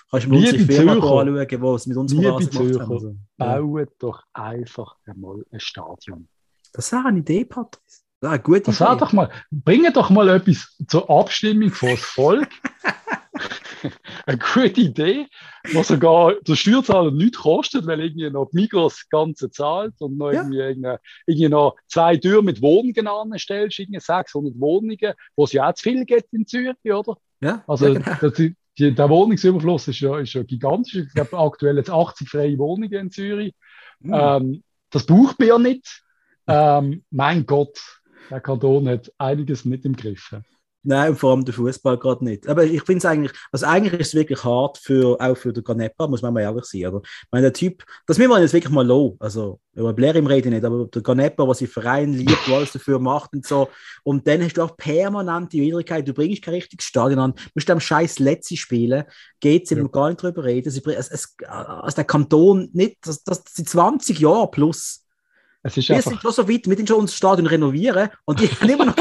kannst du mal unsere Firma anschauen, die es mit unserem Rasen gemacht Zürcher. haben. Also, ja. Baut doch einfach einmal ein Stadion. Das wäre eine Idee, Patrice. Das wäre eine gute Das Idee. doch mal, bringe doch mal etwas zur Abstimmung vor das Volk. Eine gute Idee, was sogar der Steuerzahler nichts kostet, weil irgendwie noch die Migros das Ganze zahlt und noch Ja. irgendwie, irgendwie, noch zwei Türen mit Wohnungen anstellst, irgendwie 600 Wohnungen, wo es ja auch zu viel gibt in Zürich, oder? Ja, Also ja, genau. das, die, der Wohnungsüberfluss ist ja, ist ja gigantisch. Ich glaube, aktuell jetzt 80 freie Wohnungen in Zürich. Hm. Ähm, das braucht man ja nicht. Ähm, mein Gott, der Kanton hat einiges nicht im Griff. Nein, vor allem der Fußball gerade nicht. Aber ich finde es eigentlich, also eigentlich ist es wirklich hart für, auch für den Ganepa, muss man mal ehrlich sein. Oder? Ich meine, der Typ, das müssen wir jetzt wirklich mal low. Also, über Blair im Reden nicht, aber der Ganepa, was sein Verein liebt, was alles dafür macht und so. Und dann hast du auch permanent die Widrigkeit, du bringst kein richtiges Stadion an, musst am scheiß Letzi spielen, geht es Ja. gar nicht drüber reden. Es, es, es, also der Kanton nicht, das, das sind 20 Jahre plus. Es ist Wir einfach, sind schon so weit, wir sind schon unser Stadion renovieren und die haben immer noch.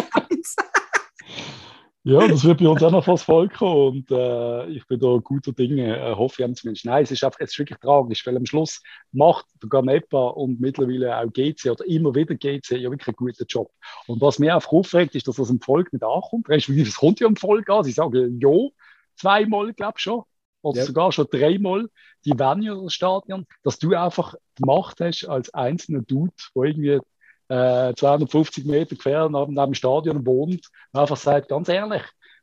Ja, das wird bei uns auch noch vors Volk kommen und äh, ich bin da guter Dinge, äh, hoffe ich zumindest. Nein, es ist einfach, es ist wirklich tragisch, weil am Schluss macht der Ganepa und mittlerweile auch GC oder immer wieder GC ja wirklich einen guten Job. Und was mir einfach aufregt, ist, dass das im Volk nicht ankommt. Respektive, Es kommt ja im Volk an, sie sagen ja, zweimal, glaube ich schon. Oder Ja. sogar schon dreimal, die das Stadion, dass du einfach die Macht hast als einzelner Dude, der irgendwie äh, 250 Meter quer neben, neben dem Stadion wohnt, und einfach sagt, ganz ehrlich,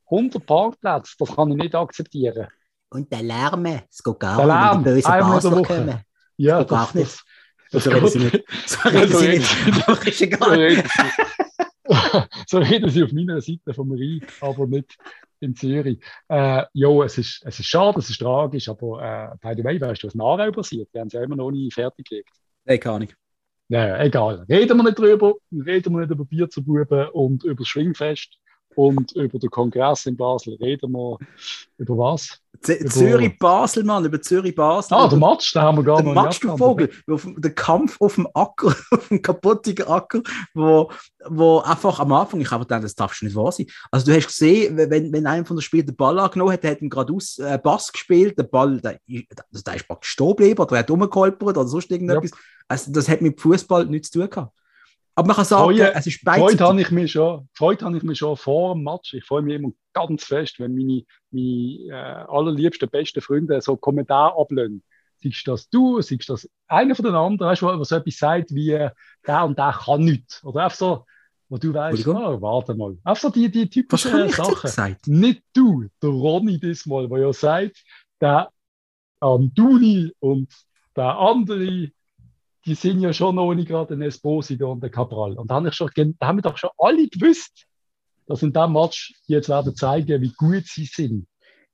100 Parkplätze, das kann ich nicht akzeptieren. Und der Lärm, es geht gar Der nicht, Lärm, wenn die bösen Basler Woche. kommen. Ja, geht gar nicht. Das, So das reden sie nicht. So reden so sie nicht. Doch, ist So egal. reden, sie, so reden sie auf meiner Seite vom Rhein, aber nicht in Zürich. Äh, ja, es ist, es ist schade, es ist tragisch, aber äh, by the way, weißt du, was in Aarau passiert? Die haben sie ja immer noch nie fertig gelegt. Nein, keine Ahnung. Naja, egal. Reden wir nicht drüber. Reden wir nicht über Bier zu Buben und über das Schwingfest und über den Kongress in Basel. Reden wir über was? Zürich-Basel, Mann, über Zürich-Basel. Ah, der Matsch, da haben wir gar der noch Matsch, du Vogel, der Kampf auf dem Acker, auf dem kaputtigen Acker, wo, wo einfach am Anfang, ich habe gedacht, das darf schon nicht wahr sein. Also du hast gesehen, wenn, wenn einer von den Spielern den Ball angenommen hat, der hat ihn gerade aus äh, Bass gespielt, der Ball, der, also der ist praktisch stehen geblieben oder er hat rumgeholpert oder sonst irgendetwas. Ja. Also das hat mit Fußball nichts zu tun gehabt. Aber man kann sagen, Freue, es ist beidseitig. Freude habe ich mich schon, Freude habe ich mich schon vor dem Match. Ich freue mich immer ganz fest, wenn meine, meine äh, allerliebsten, besten Freunde so Kommentare ablehnen. Siehst das du, siehst das einer von den anderen, weißt du, so etwas sagt wie, der und der kann nichts. Oder einfach so, wo du weißt, oh, warte mal. Einfach so die, die typischen Sachen. Gesagt? Nicht du, der Ronny diesmal, der ja sagt, der Anduni und der andere die sind ja schon nicht gerade ein Esposito und ein Cabral. Und da haben, schon, da haben wir doch schon alle gewusst, dass in diesem Match die jetzt werden zeigen, wie gut sie sind.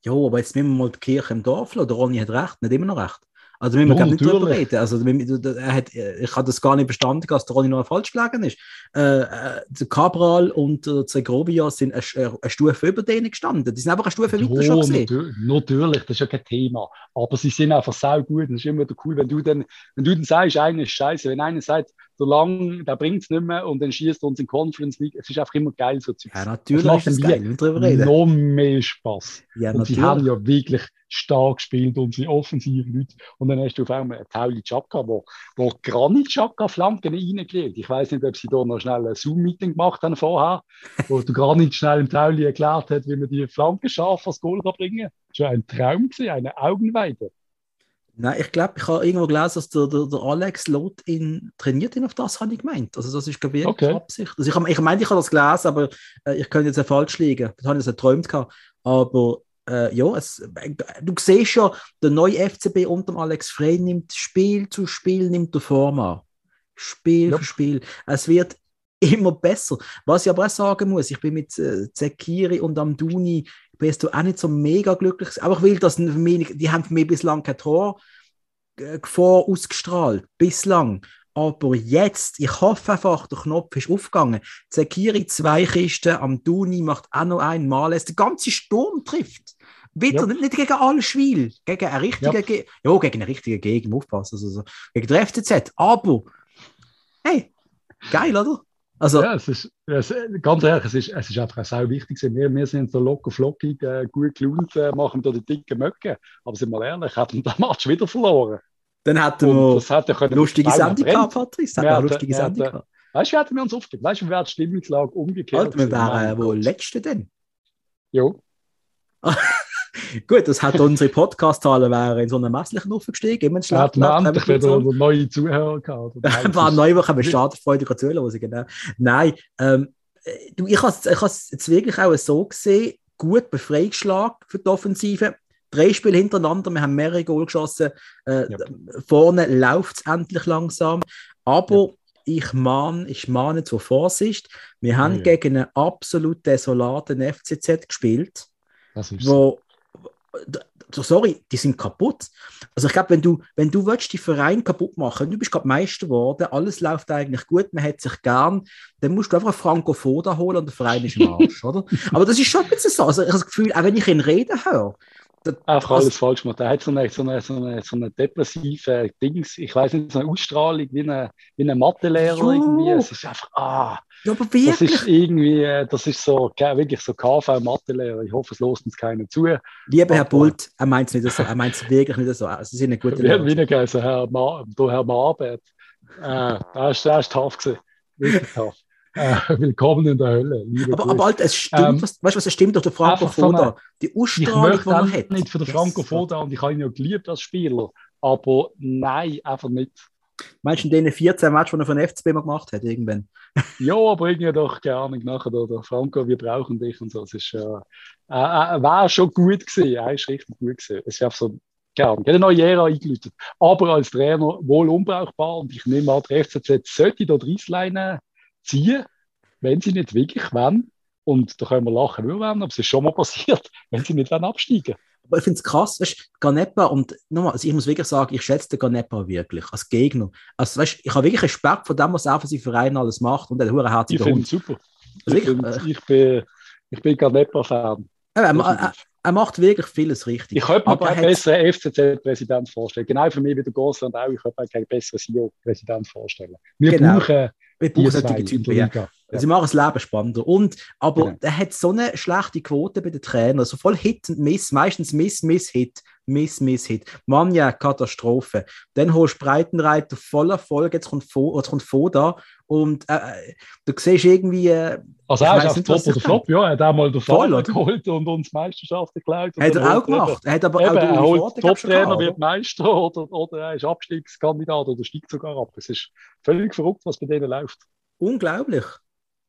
Ja, aber jetzt müssen wir mal die Kirche im Dorf lassen. Der Ronny hat recht, nicht immer noch recht. Also wir ja, nicht drüber reden. Also, er hat, ich habe das gar nicht verstanden, dass der Ronny noch falsch gelegen ist. Äh, äh, der Cabral und der Zegrovia sind eine, eine, Stufe über denen gestanden. Die sind einfach eine Stufe ja, weiter schon gesehen. Natürlich, das ist ja kein Thema. Aber sie sind einfach sau gut. Es ist immer cool, wenn du dann, wenn du dann sagst, einer ist scheiße. Wenn einer sagt, so lang, der bringt es nicht mehr und dann schießt uns in Conference League. Es ist einfach immer geil, so zu Ja, natürlich das macht ist es geil, drüber reden. Noch mehr Spaß. Ja, und natürlich. sie haben ja wirklich stark gespielt und sie offensiv Leute. Und dann hast du auf einmal Tauli Chaka, wo, wo Granit Chaka Flanken reingelegt. Ich weiß nicht, ob sie da noch schnell ein Zoom-Meeting gemacht haben vorher, wo der Granit schnell im Tauli erklärt hat, wie man die Flanke scharf aufs Goal kann bringen kann. Das war ein Traum, gewesen, eine Augenweide. Nein, ich glaube, ich habe irgendwo gelesen, dass der, der, der Alex Lot ihn trainiert ihn auf das, habe ich gemeint. Also das ist, glaube ich, okay. Absicht. Also ich, ich meine, ich habe das gelesen, aber äh, ich könnte jetzt falsch liegen. Das habe ich jetzt geträumt gehabt. Aber äh, ja, es, du siehst ja, der neue FCB unter Alex Frey nimmt Spiel zu Spiel, nimmt der Form an. Spiel ja. für Spiel. Es wird immer besser. Was ich aber auch sagen muss, ich bin mit äh, Zekiri und Amduni bist du auch nicht so mega glücklich. Aber ich will, dass die haben für mich bislang kein Tor äh, vor ausgestrahlt. Bislang. Aber jetzt, ich hoffe einfach, der Knopf ist aufgegangen. Zekiri zwei Kisten, am Duni macht auch noch einmal, es der ganze Sturm trifft. Wieder, ja. nicht, nicht gegen alle Spiele, gegen einen richtigen, ja. Ge ja, gegen einen richtigen Gegner, aufpassen, also, gegen den FCZ. Aber, hey, geil, oder? Also, ja, es ist, es, ganz ehrlich, es ist, es ist einfach sehr wichtig. Wir, wir sind so locker flockig, äh, gut gelaunt, äh, machen da die dicken Möcke. Aber sind wir ehrlich, hätten wir den Match wieder verloren. Dann hätten wir eine lustige Sendung gehabt, Patrice. Eine lustige Sendung gehabt. Weißt du, wie hätten wir uns aufgegeben? Weißt du, wie wäre die Stimmungslage umgekehrt? Halt, wir wären wohl Letzte denn. Jo. Gut, das hat unsere Podcast-Zahlen in so einer messlichen aufgestiegen. Immer schlecht. Ja, endlich wieder neue Zuhörer gehabt. War neu, wo wir starten, freudig zuhören, genau. Nein, ähm, du, ich habe es jetzt wirklich auch so gesehen, gut Befreiungsschlag für die Offensive. Drei Spiele hintereinander, wir haben mehrere Goal geschossen. Äh, ja. Vorne läuft es endlich langsam. Aber ja. ich mahne, ich mahne zur Vorsicht. Wir haben ja, gegen einen absolut desolaten FCZ gespielt, wo sorry, die sind kaputt. Also ich glaube, wenn du, wenn du willst, die Verein kaputt machen, du bist gerade Meister geworden, alles läuft eigentlich gut, man hat sich gern, dann musst du einfach Franco Foda holen und der Verein ist im Arsch, oder? Aber das ist schon ein bisschen so. Also ich habe das Gefühl, auch wenn ich ihn reden höre, Einfach alles falsch gemacht. Er hat so eine, so eine, so eine, so eine depressive Dings, ich weiß nicht, so eine Ausstrahlung wie ein wie eine Mathelehrer irgendwie. Es ist einfach, ah, ja, aber wirklich? Das ist irgendwie, äh, das ist so, wirklich so KV-Mathelehrer. Ich hoffe, es lost uns keiner zu. Lieber Herr Bult, er meint es nicht so, er meint es wirklich nicht so. Sie sind eine gute Lehrer. Wie ein Herr, Ma, Herr Marbert. Äh, er ist, ist tough gewesen. Wirklich tough. Äh, willkommen in der Hölle. Aber, aber Alter, es stimmt, ähm, was, weißt du, was es stimmt durch den Franco Foda? die Ausstrahlung, die er hat. nicht für den Franco Foda und ich habe ihn ja geliebt als Spieler, aber nein, einfach nicht. Meinst du in den 14 Matches, die er von FCB mal gemacht hat, irgendwann? ja, aber irgendwie doch keine Ahnung nachher, der Franco, wir brauchen dich und so. Es ist, äh, äh, äh, war schon gut gewesen, er ist richtig gut gewesen. Es ist einfach so, keine Ahnung, eine neue Ära eingeläutet. Aber als Trainer wohl unbrauchbar und ich nehme an, der FCZ sollte da die Reissleine ziehen, wenn sie nicht wirklich wollen. Und da können wir lachen, aber es ist schon mal passiert, wenn sie nicht wollen absteigen Aber ich finde es krass, weißt Ganepa und nochmal, also ich muss wirklich sagen, ich schätze den Ganepa wirklich als Gegner. Also, weißt, ich habe wirklich Respekt vor dem, was er für seinen Verein alles macht und der hure herzige Hund. super. Also ich, find, äh, ich, bin, ich bin Ganepa-Fan. Er, er, er, macht wirklich vieles richtig. Ich könnte mir keinen besseren FCZ-Präsident vorstellen. Genau für mich wie der Gosland auch. Ich könnte mir keinen besseren CEO-Präsident vorstellen. Wir genau. brauchen wir brauchen solche Typen, ja. Also, sie machen das Leben spannender. Und, aber genau. er hat so eine schlechte Quote bei den Trainern. So voll Hit und Miss, meistens Miss, Miss, Hit. Miss, Miss, Hit. Mann, ja, Katastrophe. Dann holst du Breitenreiter voller Erfolg, jetzt kommt, jetzt kommt Foda und äh, äh, du siehst irgendwie. Äh, also er ist auf Top oder Flop, ja. Er hat auch mal den Fall geholt und uns Meisterschaft geklaut. Hat er auch gemacht. Er hat aber eben, auch er holt Top-Trainer, wird Meister oder, oder er ist Abstiegskandidat oder steigt sogar ab. Es ist völlig verrückt, was bei denen läuft. Unglaublich.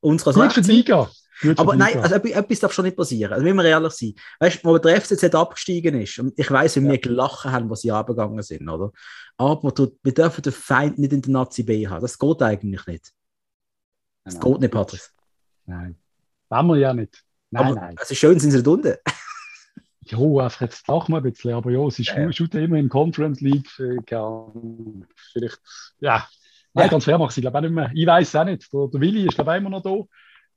Gut für die Liga. Aber nein, also etwas darf schon nicht passieren. Also, wenn wir ehrlich sein. Weißt du, wo der FCZ abgestiegen ist, und ich weiß, wie ja. wir gelacht haben, was sie abgegangen sind, oder? Aber du, wir dürfen den Feind nicht in der Nazi B haben. Das geht eigentlich nicht. Das nein, geht nicht, Patrick. Nein. Wollen wir ja nicht. Nein, aber nein. Also schön sind sie unten. Jo, einfach jetzt lachen wir ein bisschen, aber ja, sie ja. shooten immer in Conference League. Äh, vielleicht, ja, Nein, ja. ganz fair mache ich glaube auch nicht mehr. Ich weiß es auch nicht. Der, der Willi ist glaube ich immer noch da.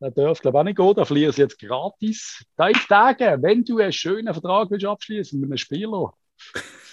Der darf glaube ich auch nicht gehen. Da verlieren sie jetzt gratis. Da ich sage, wenn du einen schönen Vertrag willst abschließen mit einem Spieler,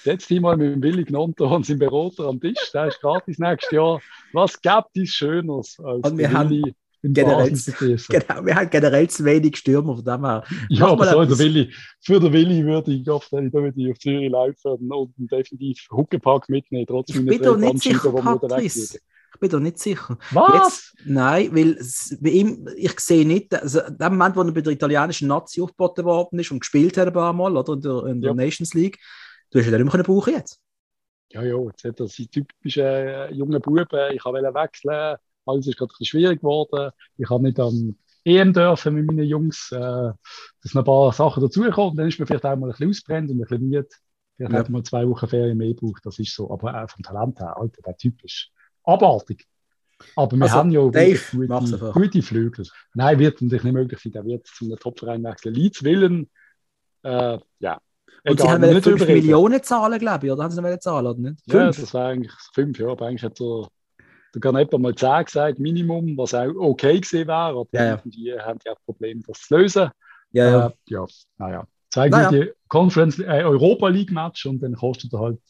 setz dich mal mit dem Willi Gnonto und seinem Berater am Tisch. Der ist gratis nächstes Jahr. Was gibt es Schöneres als und wir Willi? Haben generell, genau, wir haben generell zu wenig Stürmer von dem her. Ja, aber so, der Willi, für den Willi würde ich auf, würde ich auf Zürich laufen und definitiv Huckepack mitnehmen, trotzdem ich bin doch nicht sicher, Patrice. Ich bin doch nicht sicher. Was? Jetzt, nein, weil bei ihm, ich sehe nicht, also dem Moment, wo er bei der italienischen Nazi aufgeboten worden ist und gespielt hat ein paar Mal, oder in der, in der ja. Nations League, du hast ihn nicht mehr brauchen jetzt. Ja, ja, jetzt hat er seinen typischen äh, jungen Buben, ich wollte wechseln, alles ist gerade ein bisschen schwierig geworden, ich habe nicht am EM dürfen mit meinen Jungs, äh, dass noch ein paar Sachen dazukommen, dann ist man vielleicht auch mal ein bisschen ausbrennt und ein bisschen müde. Vielleicht ja. hat man zwei Wochen Ferien mehr gebraucht, das ist so, aber auch vom Talent her, Alter, der Typ ist abartig. Aber wir also, haben ja Dave, gute, gute, Flügel. Nein, wird natürlich nicht möglich sein. Der wird zu einem Topverein wechseln. Leeds Willen, äh, ja. Und Egal, sie haben nicht 5 Millionen zahlen, glaube ich, oder haben sie noch zahlen, oder nicht? Fünf? Ja, das war eigentlich fünf, ja. Aber eigentlich hat der, der Garnetto mal 10 gesagt, Minimum, was auch okay gewesen wäre. Aber ja, ja. die haben ja das Problem, das zu lösen. Ja, ja. Äh, ja, naja. Zeigen naja. die Conference, äh, Europa League Match und dann kostet er halt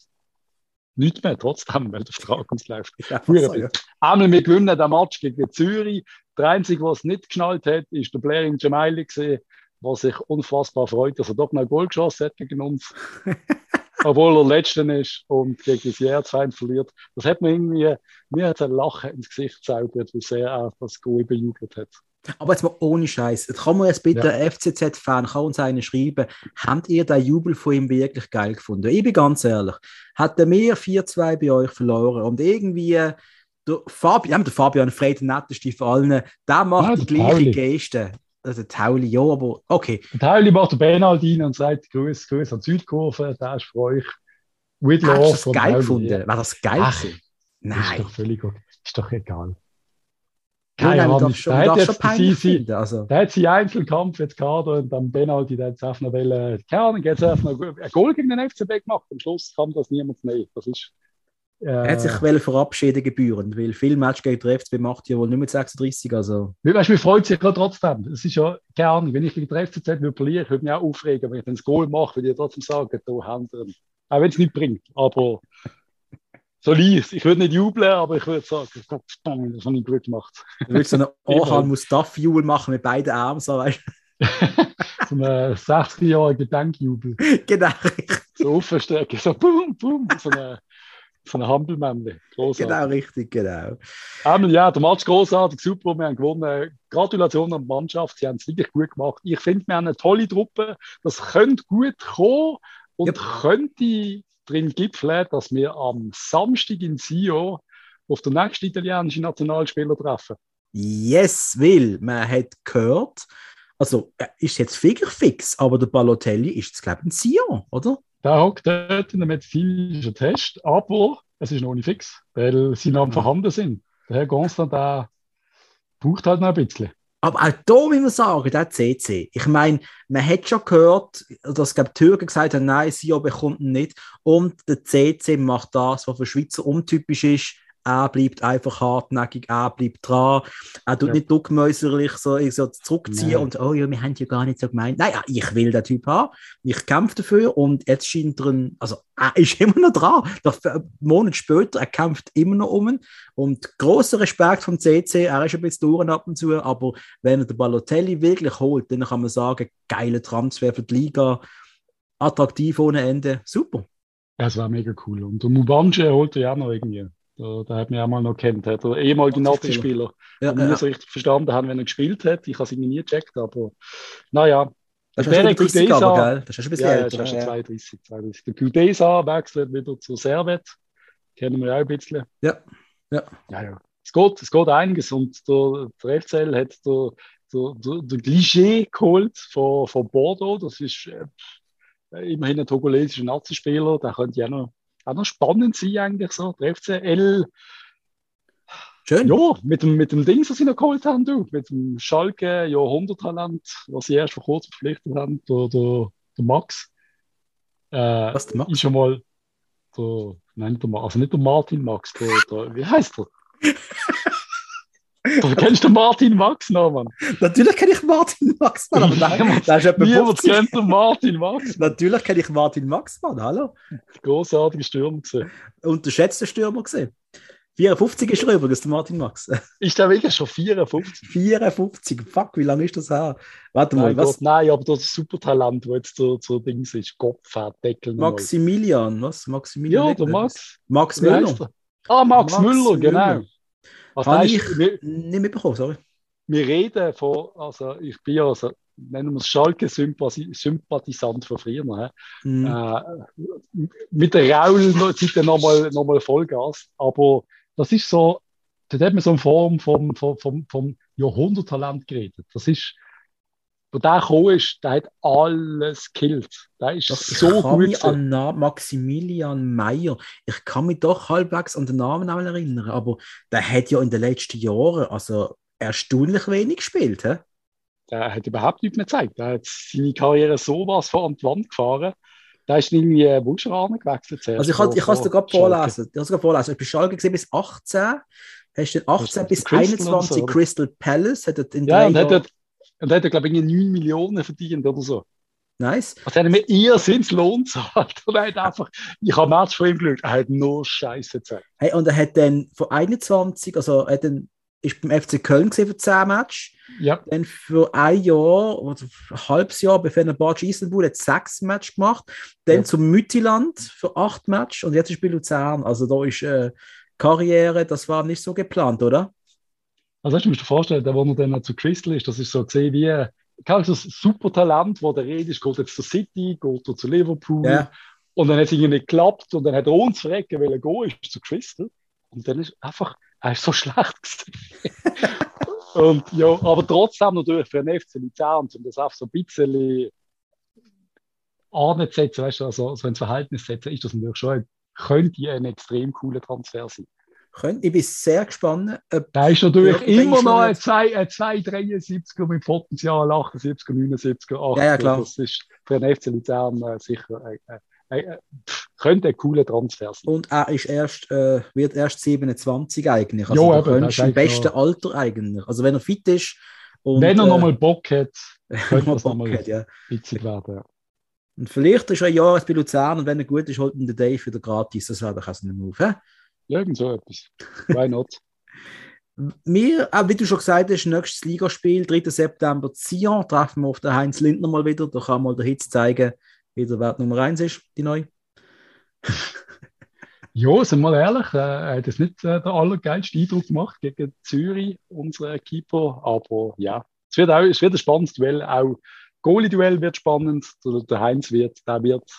nichts mehr, trotzdem, weil der Vertrag uns läuft. Ja, ja. Einmal wir gewinnen den Match gegen Zürich. Der Einzige, was nicht geschnallt hat, ist der Blaring Jamaili gesehen, der sich unfassbar freut, dass er doch noch ein Goal geschossen hat gegen uns. Obwohl er Letzter ist und gegen das Järzfeind verliert. Das hat mir irgendwie, mir hat ein Lachen ins Gesicht gezaubert, wie sehr er das Goal bejubelt hat. Aber jetzt mal ohne Scheiß. Kann man jetzt bitte ja. FCZ-Fan, kann uns einen schreiben, habt ihr den Jubel von ihm wirklich geil gefunden? Ich bin ganz ehrlich. Hätten wir 4-2 bei euch verloren und irgendwie der Fabian, der Fabian Frey, der netteste von allen, der macht ja, die gleiche Pauli. Geste. Also Tauli, ja, aber okay. Der Tauli macht den Benaldin und sagt Grüß, Grüß an Südkurve, der ist für euch. With Hast du das geil gefunden? Ja. War das geil? Ach, Nein. Ist doch völlig gut. Ist doch egal. Keine Ahnung. Darf schon, da, hat jetzt sie, sie, also. da hat sie Einzelkampf jetzt Kader und dann Benaldi, der hat einfach noch wollen, keine Ahnung, jetzt einfach noch ein Goal gegen den FCB gemacht. Am Schluss kam das niemand mehr. Das ist, äh, er hat sich äh, verabschieden gebühren, weil viel Match gegen den FCB macht ja wohl nicht mit 36. Also. Weißt du, mir freut sich ja trotzdem. Es ist ja, keine Ahnung, wenn ich gegen den FCZ würde verlieren, würde ich mich auch aufregen, wenn ich dann das Goal mache, würde ich trotzdem sagen, da haben Auch wenn es nicht bringt. Aber so lies. Ich würde nicht jubeln, aber ich würde sagen, Gott, das habe ich gut gemacht. Du würdest so einen Orhan Mustafa-Jubel machen mit beiden Armen, so weißt So einen 60-jährigen Denkjubel. Genau. So aufstrecken, so bum, bum, so eine, so eine Hampelmännle. Genau, richtig, genau. Einmal, ja, der Match großartig, super, wir haben gewonnen. Gratulation an die Mannschaft, sie haben es wirklich gut gemacht. Ich finde, wir haben eine tolle Truppe, das könnte gut kommen und ja. könnte drin gipfeln, dass wir am Samstag in Sio auf den nächsten italienischen Nationalspieler treffen. Yes, will. Man hat gehört, also ist jetzt fix, aber der Balotelli ist jetzt, glaube ich, in Sion, oder? Der hockt dort in einem medizinischen Test, aber es ist noch nicht fix, weil sie noch mhm. vorhanden sind. Der Herr Constant, der braucht halt noch ein bisschen. Aber auch da muss man sagen, der CC. Ich meine, man hat schon gehört, dass glaub, die Türken gesagt haben, nein, Sio bekommt ihn nicht. Und der CC macht das, was für Schweizer untypisch ist er bleibt einfach hartnäckig, er bleibt dran. Er tut ja. nicht duckmäuserlich so, so zurückziehen Nein. und oh ja, wir haben ja gar nicht so gemeint. Nein, ich will den Typ haben. Ich kämpfe dafür und jetzt scheint er, ein, also er ist immer noch dran. Einen Monat später, er kämpft immer noch um. Und großer Respekt vom CC, er ist ein bisschen durch ab und zu, aber wenn er den Balotelli wirklich holt, dann kann man sagen, geile Transfer für die Liga, attraktiv ohne Ende, super. Ja, es war mega cool. Und der Mubanje holt er ja noch irgendwie. Da, da hat man ja mal noch kennt, der ehemalige Nazi-Spieler. Ja, ja. nicht so richtig verstanden haben, wenn er gespielt hat. Ich habe es irgendwie nie gecheckt, aber naja. Das ist schon 30, aber, gell? Das ist schon ein bisschen ja, älter. Das ist schon 32, 32. Der Gudesa wechselt wieder zu Servet. Kennen wir ja auch ein bisschen. Ja. Ja, ja. ja. Es, geht, es geht einiges und der, der FCL hat der, der, der, der Gligé geholt von, von Bordeaux. Das ist äh, immerhin ein togolesischer Nazi-Spieler. Der könnte ja noch auch noch spannend sein, eigentlich so. Der FCL. Schön. Ja, mit dem, mit dem Ding, was sie noch geholt haben, du. Mit dem Schalke Jahrhunderttalent, was sie erst vor kurzem verpflichtet haben, der, der, der Max. Äh, was, der Max? Ist schon mal der, nein, der, also nicht der Martin Max, der, der wie heißt der? Du kennst den Martin Max noch, Mann. Natürlich kenne ich Martin Max, Mann. Aber nein, da ist Niemand kennt den Martin Max. Natürlich kenne ich Martin Max, Mann. Hallo. Großartiger Stürmer gesehen. Unterschätzter Stürmer gesehen. 54 ist er übrigens, der Martin Max. Ist der wirklich schon 54? 54, fuck, wie lange ist das her? Warte mal, nein, was? Gott, nein, aber das Supertalent, wo jetzt so, so Dings ist, Kopf hat, Deckel. Maximilian, was? Maximilian? Ja, der Max. Max Müller. Ah, Max, Max Müller, genau. Was Habe ich wir, nicht mitbekommen, sorry. Wir reden von, also ich bin ja, also, nennen wir es Schalke-Sympathisant von früher. Mhm. Äh, mit der Raul-Seite nochmal noch mal Vollgas, aber das ist so, da hat man so eine Form vom, vom, vom, vom Jahrhunderttalent geredet. Das ist, wo der gekommen ist, der hat alles gekillt. Der ist doch, so ich kann gut. Mich an Maximilian Meyer, ich kann mich doch halbwegs an den Namen erinnern, aber der hat ja in den letzten Jahren also erstaunlich wenig gespielt. He? Der hat überhaupt nichts mehr gezeigt. Der hat seine Karriere sowas vor an die Wand gefahren. Da ist irgendwie äh, Wunschrahmen gewechselt. Also ich, kann, ich kann es dir gerade vorlesen. Ich kann es vorlesen. Ich bin Schalke gesehen bis 18. Hast du 18 bis Crystal 21 so, Crystal Palace? Hat in ja, und hat und hat er, glaube ich, 9 Millionen verdient oder so. Nice. Also er hat mir eher sind Lohn zahlt. Und er hat einfach, ich habe Match von ihm geschaut, er hat nur Scheiße gezeigt. Hey, und er hat dann von 21, also er dann, ist beim FC Köln gesehen für 10 Matches. Ja. Dann für ein Jahr oder ein halbes Jahr bei Fenerbahce Istanbul hat 6 Matches gemacht. Dann ja. zum Müttiland für 8 Matches und jetzt ist bei Luzern. Also da ist äh, Karriere, das war nicht so geplant, oder? Also hast du musst dir vorstellen, der, wo er dann zu Crystal ist, das ist so gesehen wie kann so ein super Talent, wo der redet, geht jetzt zur City, geht er zu Liverpool. Ja. und dann hat es irgendwie nicht geklappt und dann hat er uns verrecken, weil er gehen ist zu Crystal. Und dann ist einfach, er ist so schlecht und ja, aber trotzdem natürlich für den FC Luzern, um das auch so ein bisschen anzusetzen, weißt du, also so ins Verhältnis setzen, ist das natürlich schon, könnte ein extrem cooler Transfer sein können. Ich bin sehr gespannt. da ist natürlich immer noch ein 273er mit Potenzial 78er, 79er, 80er. Ja, ja, klar. Das ist für den FC Luzern äh, sicher äh, äh, äh, könnte ein cooler Transfer sein. Und er ist erst, äh, wird erst 27 eigentlich. Also jo, eben, ist im besten noch... Alter eigentlich. Also wenn er fit ist. Und, wenn er äh, nochmal Bock hat, könnte es nochmal ja. witzig werden. Ja. Und vielleicht ist er ein Jahr bei Luzern und wenn er gut ist, holt ihn der Dave wieder gratis. Das wäre doch auch so ein Move. He? Irgend so etwas. Why not? Wir, auch wie du schon gesagt hast, nächstes Ligaspiel, 3. September, Zion, treffen wir auf den Heinz Lindner mal wieder. Da kann mal der Hitz zeigen, wie der Wert Nummer 1 ist, die neue. ja, sind wir ehrlich, äh, hat jetzt nicht äh, der allergeilste Eindruck gemacht gegen Zürich, unsere Keeper. Aber ja, es wird, auch, es wird ein spannendes Duell. Auch Goalie-Duell wird spannend. Der, der Heinz wird, der wird,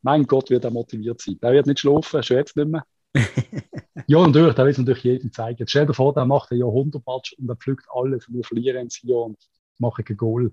mein Gott, wird er motiviert sein. Der wird nicht schlafen, schon jetzt nicht mehr. ja, natürlich, der will es natürlich jedem zeigen. Jetzt stell dir vor, der macht einen Jahrhundertmatch und er pflückt alles und wir verlieren ins Jahr und machen ein Goal.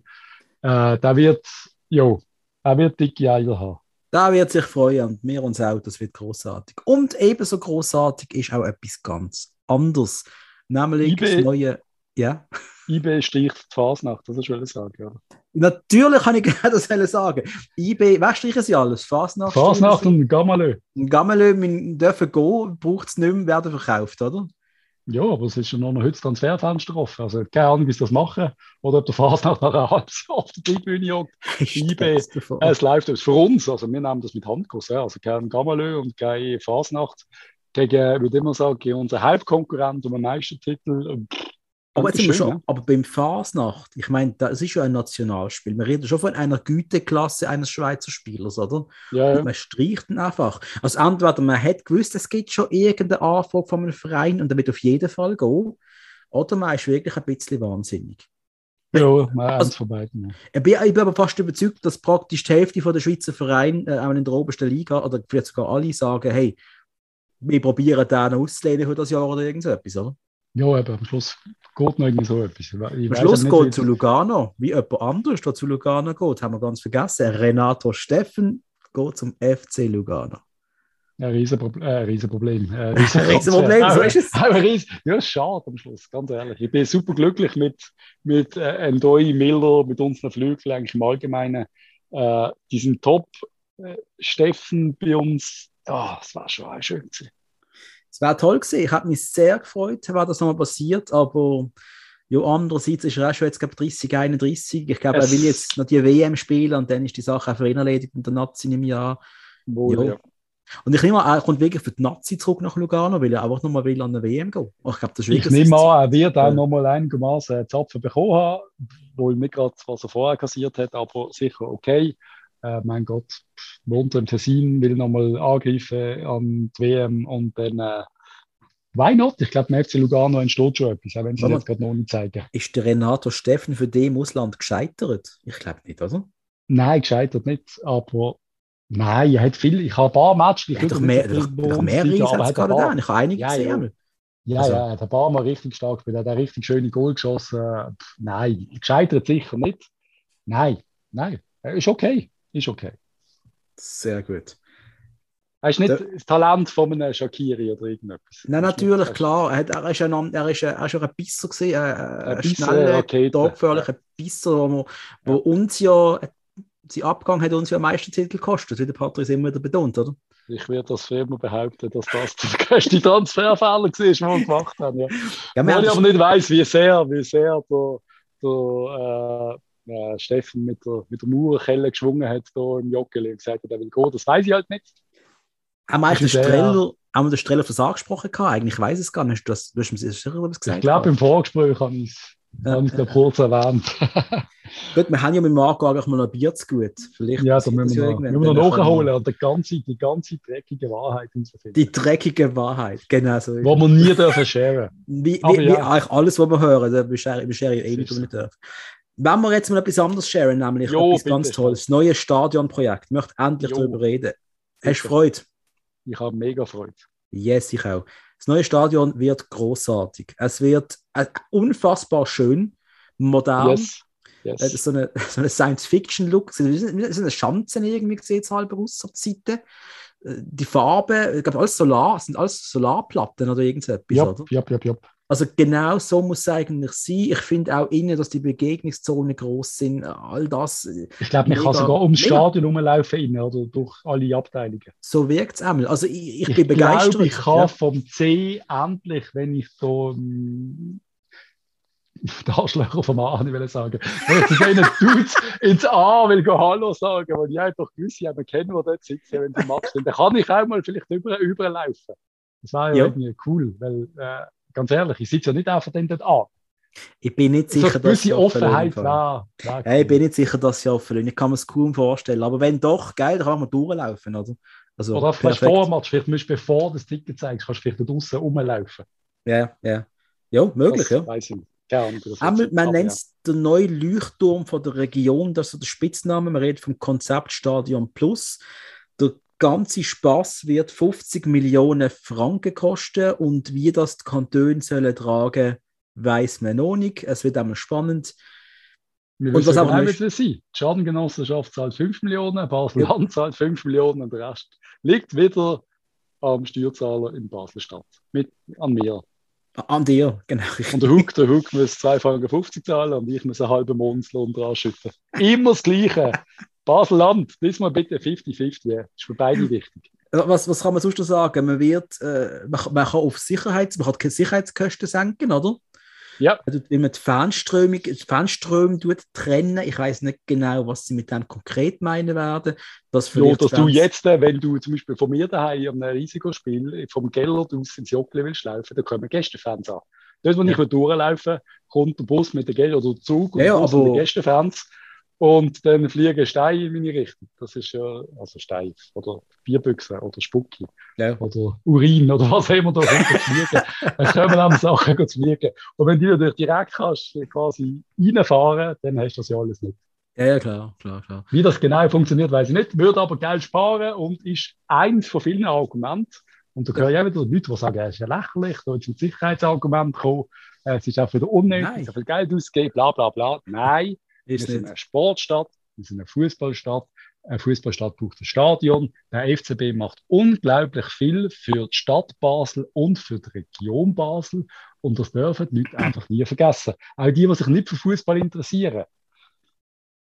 Äh, der wird, ja, er wird dicke Eier haben. Da wird sich freuen und wir uns auch, das wird großartig. Und ebenso großartig ist auch etwas ganz anderes, nämlich das neue, ja. IB sticht die Fasnacht, das will ich sagen. Oder? Natürlich kann ich gerne das sagen. IB, was streichen sie alles? Fasnacht? Fasnacht und Gamalö. Gamalö, wir dürfen gehen, braucht es nicht mehr, werden verkauft, oder? Ja, aber es ist ja noch ein heute Transferfenster offen. Also keine Ahnung, wie sie das machen. Oder ob der Fasnacht nach einer halben auf der Tribüne jagt. IB, es läuft für uns. Also wir nehmen das mit Handkuss. Ja. Also kein Gamalö und kein Fasnacht gegen, würde ich immer sagen, unseren Halbkonkurrent um den Meistertitel. Aber, jetzt sind wir schon, ja. aber beim Fasnacht, ich meine, das ist ja ein Nationalspiel. Wir reden schon von einer Güteklasse eines Schweizer Spielers, oder? Ja, ja. man streicht ihn einfach. Also entweder man hat gewusst, es gibt schon irgendeine Anfrage von einem Verein und damit auf jeden Fall gehen, oder man ist wirklich ein bisschen wahnsinnig. Ja, man also, von beiden. Ja. Ich, bin, ich bin aber fast überzeugt, dass praktisch die Hälfte der Schweizer Vereine, äh, auch in der obersten Liga, oder vielleicht sogar alle, sagen, hey, wir probieren den auszulehnen für das Jahr oder irgend so etwas, oder? Ja, aber am Schluss geht noch irgendwie so etwas. Ich am Schluss nicht, geht zu Lugano, wie jemand anderes, der zu Lugano geht, haben wir ganz vergessen. Renato Steffen geht zum FC Lugano. Ein Riesenproblem. Äh, Riesenproblem. Äh, Riesenproblem, so ist es. Aber Ries ja, schade am Schluss, ganz ehrlich. Ich bin super glücklich mit, mit äh, Ndoi, Miller, mit unseren Flügeln eigentlich im Allgemeinen. Äh, die sind top. Äh, Steffen bei uns, ja, das war schon schön gewesen. Es wäre toll gewesen. Ich habe mich sehr gefreut, wenn das nochmal passiert, aber ja, andererseits ist er auch schon jetzt, glaube 30, 31. Ich glaube, er will jetzt noch die WM spielen und dann ist die Sache auch für ihn erledigt und der Nazi im Jahr. Wohl, ja. Und ich nehme an, er kommt wirklich für die Nazi zurück nach Lugano, weil er einfach nochmal will an der WM gehen. Oh, ich, glaube, das ist ich nehme an, er wird auch ja. nochmal einigermaßen Zapfen bekommen haben, wohl nicht gerade, was er vorher kassiert hat, aber sicher okay äh, mein Gott, wohnt im Tessin, will nochmal angreifen an die WM und dann äh, Why not? Ich glaube, im FC Lugano entsteht schon etwas, auch wenn sie es jetzt gerade noch nicht zeigen. Ist der Renato Steffen für den im Ausland gescheitert? Ich glaube nicht, oder? Nein, gescheitert nicht, aber nein, er hat viel, ich habe ein paar Matches. Ich habe doch mehr, doch, doch mehr Einsätze gerade da. Ich habe einige ja, gesehen. Ja, also. ja, er hat ein paar Mal richtig stark gespielt, er hat ein richtig schöne Goal geschossen. Nein, gescheitert sicher nicht. Nein, nein, ist okay ist okay. Sehr gut. Er ist nicht das Talent von einem Shakiri oder irgendetwas. Nein, natürlich, nicht, klar. Er, er, ist ein, er, ist ein, er ist ein Bisser gesehen, ein, ein schneller, torgefährlicher Bisser, wo, wo ja. uns ja, sein Abgang hat uns ja am meisten Titel gekostet, wie der Patrick immer wieder betont, oder? Ich werde das für immer behaupten, dass das der größte Transferfehler war, den wir gemacht haben. Ja. Ja, Weil ich aber nicht weiß, wie sehr, wie sehr der, der äh, äh, Steffen mit der, mit der Mauerkelle geschwungen hat da im Joggeli und gesagt hat, er will gehen. Das weiß ich halt nicht. Haben wir eigentlich den Streller, haben wir den Streller für angesprochen gehabt? Eigentlich weiß ich es gar nicht. Du hast, du hast mir sicher was gesagt. Ich glaube, im Vorgespräch habe ich es ja, ja. kurz erwähnt. gut, wir haben ja mit Marco eigentlich mal ein Bier zu gut. Vielleicht ja, da müssen wir, wir, wir noch nachholen und die ganze, die ganze dreckige Wahrheit finden. Die dreckige Wahrheit, genau so. Wo wir nie dürfen sharen. Wie, wie, ja. wie eigentlich alles, was wir hören, da beschere ich eh nicht, nicht dürfen. Wenn wir jetzt mal etwas anderes sharen, nämlich jo, etwas ganz Tolles, das neue Stadionprojekt, ich möchte endlich jo. darüber reden. Hast du Freude? Ich habe mega Freude. Yes, ich auch. Das neue Stadion wird großartig. Es wird äh, unfassbar schön, modern. Yes. Yes. Äh, so eine, so eine Science-Fiction-Look. So eine Schanze irgendwie gesehen, halber aus auf der Seite. Äh, die Farbe, ich glaube, alles Solar, sind alles Solarplatten oder irgendetwas. Ja, ja, ja, ja. Also genau so muss es eigentlich sein. Ich finde auch innen, dass die Begegnungszonen groß sind. All das. Äh, ich glaube, man kann sogar ums Stadion rumlaufen innen, oder durch alle Abteilungen. So wirkt es einmal. Also ich, ich, ich bin begeistert. Glaub, ich kann ja. vom C endlich, wenn ich so ähm, die Arschlöcher vom A, ich will sagen. Wenn ich zu denen Dudes ins A will Hallo sagen, weil ich einfach gewisse haben kennen, die dort sitzen, wenn sie Match sind, dann kann ich auch mal vielleicht über, überlaufen. Das war ja, ja. irgendwie cool, weil äh, ganz ehrlich, ich sitze ja nicht einfach dort an. Ich bin nicht sicher, so dass sie Offenheit war. Ja, ich bin nicht sicher, dass sie offen sind. Ich kann mir es kaum vorstellen. Aber wenn doch, geil, dann kann man durchlaufen, oder? Also, oder vielleicht Vormatch, vielleicht musst du, bevor du das Ticket zeigst, kannst du vielleicht draußen rumlaufen. Ja, ja. Ja, möglich, das ja. Weiß ich nicht. Einmal, man nennt es ja. den neuen Leuchtturm von der Region, das ist der Spitzname. Man redet vom Konzeptstadion Plus. Der ganze Spaß wird 50 Millionen Franken kosten und wie das die Kantone sollen tragen, weiß man noch nicht. Es wird einmal spannend. Wir und was auch nicht sein. Die Schadengenossenschaft zahlt 5 Millionen, Basel-Land zahlt 5 Millionen und der Rest liegt wieder am Steuerzahler in Basel-Stadt. Mit, an mir. An dir, genau. Und der Hook, der Hook muss 2,50 Franken zahlen und ich muss einen halben Mondslohn dran schütten. Immer das Gleiche. Basel-Land, diesmal bitte 50-50. Das ist für beide wichtig. Was, was kann man sonst noch sagen? Man wird, äh, man, man, kann auf Sicherheit, man kann keine Sicherheitskosten senken, oder? Ja. Also, wenn man die Fernströmung, die Fernströme trennen, ich weiß nicht genau, was sie mit dem konkret meinen werden. Das ja, dass du jetzt, äh, wenn du zum Beispiel von mir daheim am Risikospiel vom Gellert aus ins Jockli willst laufen, dann kommen Gästefans an. Dort, wo ja. ich durchlaufen kommt der Bus mit der Gell oder der Zug und ja, Bus aber, mit den Gästefans und dann fliegen Steine in meine Richtung. Das ist ja, also Stein oder Bierbüchse oder Spucki ja. oder Urin oder was immer da fliegen. Es kommen dann Sachen zu fliegen. Und wenn du natürlich direkt kannst, quasi reinfahren, dann hast du das ja alles nicht. Ja, ja, klar, klar, klar. Wie das genau funktioniert, weiß ich nicht. Würde aber Geld sparen und ist eins von vielen Argumenten. Und da höre ich auch wieder Leute, die sagen, es ist ja lächerlich, da ist ein Sicherheitsargument gekommen, es ist auch wieder unnötig, so viel Geld ausgeben, bla bla bla. Nein, wir sind eine Sportstadt, wir sind eine Fußballstadt. Eine Fußballstadt braucht ein Stadion. Der FCB macht unglaublich viel für die Stadt Basel und für die Region Basel. Und das dürfen die Leute einfach nie vergessen. Auch die, die sich nicht für Fußball interessieren.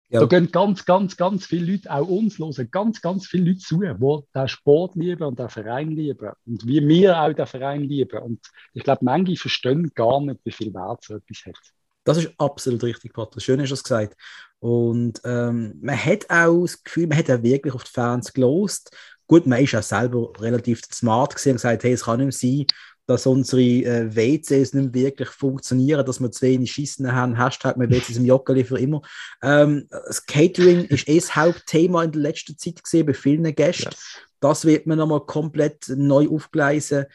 Ja. Da gehen ganz, ganz, ganz viele Leute, auch uns hören, ganz, ganz viele Leute zu, die den Sport lieben und den Verein lieben. Und wie wir auch den Verein lieben. Und ich glaube, manche verstehen gar nicht, wie viel Wert so etwas hat. Das ist absolut richtig, Patrick. Schön hast du das gesagt. Und ähm, man hat auch das Gefühl, man hat ja wirklich auf die Fans gelost. Gut, man ist ja selber relativ smart gesehen und gesagt, hey, es kann nicht sein, dass unsere äh, WCs nicht wirklich funktionieren, dass wir zu wenig Schießen haben. Hashtag mit WCs im Joggeli für immer. Ähm, das Catering ist eh das Hauptthema in der letzten Zeit gesehen bei vielen Gästen. Yes. Das wird man nochmal komplett neu aufgleisen.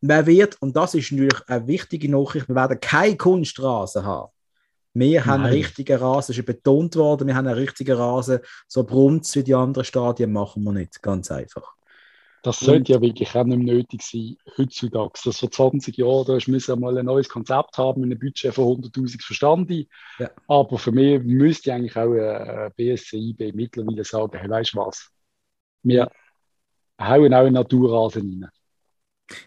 Man wird, und das ist natürlich eine wichtige Nachricht, wir werden keine Kunststraße haben. Wir haben einen richtigen Rasen, es ist betont worden, wir haben einen richtigen Rasen. So brummt wie die anderen Stadien machen wir nicht, ganz einfach. Das sollte ja wirklich auch nicht mehr nötig sein, heutzutage. Das vor 20 Jahren, da müssen mal ein neues Konzept haben mit einem Budget von 100.000 verstanden. Ja. Aber für mich müsste eigentlich auch ein BSCIB mittlerweile sagen, hey, weißt du was, wir hauen auch einen Naturrasen rein.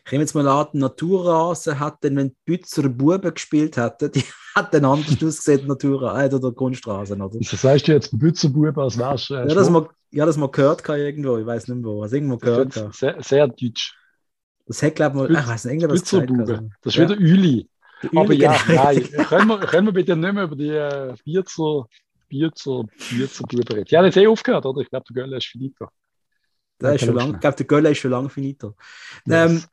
Ich nehme jetzt mal an, die Naturrasen hat dann, wenn die Bützer Buben gespielt hätten, die hat dann anders ausgesehen, Naturrasen äh, oder Kunstrasen, oder? Das heißt jetzt Bützer Buben, als wärst du. Äh, ja, das mal, ja, das mal gehört kann irgendwo, ich weiß nicht mehr wo. Also irgendwo gehört das sehr, sehr deutsch. Das hat, glaube ich, ich weiß nicht, irgendwas gesagt. Also. Das ist ja. wieder Üli. Aber ja, genau. nein, können wir, können wir bitte nicht mehr über die äh, Bierzer, Bierzer, Bierzer Buben reden. Die haben jetzt eh aufgehört, oder? Ich glaube, der Göller ist finito. Der ist schon lang, ich glaube, der Göller ist schon lange finito. Yes. Ähm,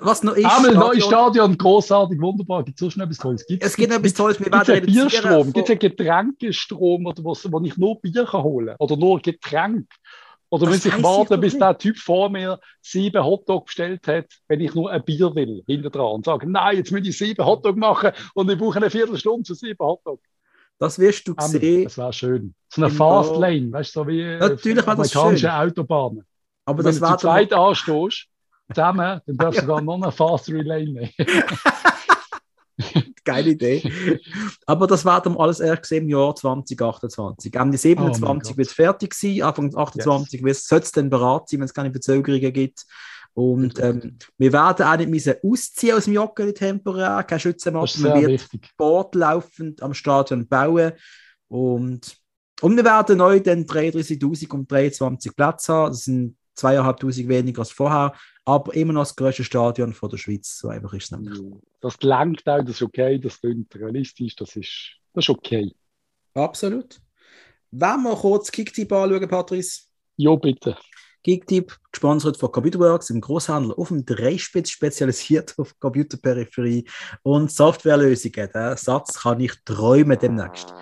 was noch ist. Einmal neues Stadion, großartig, wunderbar. Gibt es so schnell etwas Tolles? Gibt's, es gibt etwas Tolles. Wir werden Bierstrom, gibt es einen Getränkestrom, oder was, wo ich nur Bier kann holen Oder nur Getränk? Oder muss ich warten, bis der Typ vor mir sieben Hotdog bestellt hat, wenn ich nur ein Bier will, hinter dran und sage, nein, jetzt muss ich sieben Hotdog machen und ich brauche eine Viertelstunde zu sieben Hotdog. Das wirst du sehen. Das wäre schön. So eine Fast Lane, weißt du, so wie Natürlich amerikanische Autobahnen. Aber und das wenn du zu zweit anstehst, zusammen, dann darfst du sogar noch eine Fast Relay nehmen. Geile Idee. Aber das werden wir alles erst im Jahr 2028. Ende 27 oh wird es fertig sein, Anfang 28 yes. soll es dann beraten sein, wenn es keine Verzögerungen gibt. Und ähm, wir werden auch nicht müssen ausziehen aus dem Joggeli temporär, keine Schützen machen. Wir werden Sport laufend am Stadion bauen. Und, und wir werden neu dann 33.000 und 23 Plätze haben. Das sind zweieinhalbtausend weniger als vorher, aber immer noch das größte Stadion von der Schweiz. So einfach ist es nämlich. Das gelangt auch, das ist okay, das klingt realistisch, das ist, das ist okay. Absolut. Wenn wir kurz Kicktip anschauen, Patrice? Jo, bitte. Kicktip, gesponsert von Computerworks, im Großhandel auf dem Dreispitz spezialisiert auf Computerperipherie und Softwarelösungen. Der Satz kann ich träumen demnächst.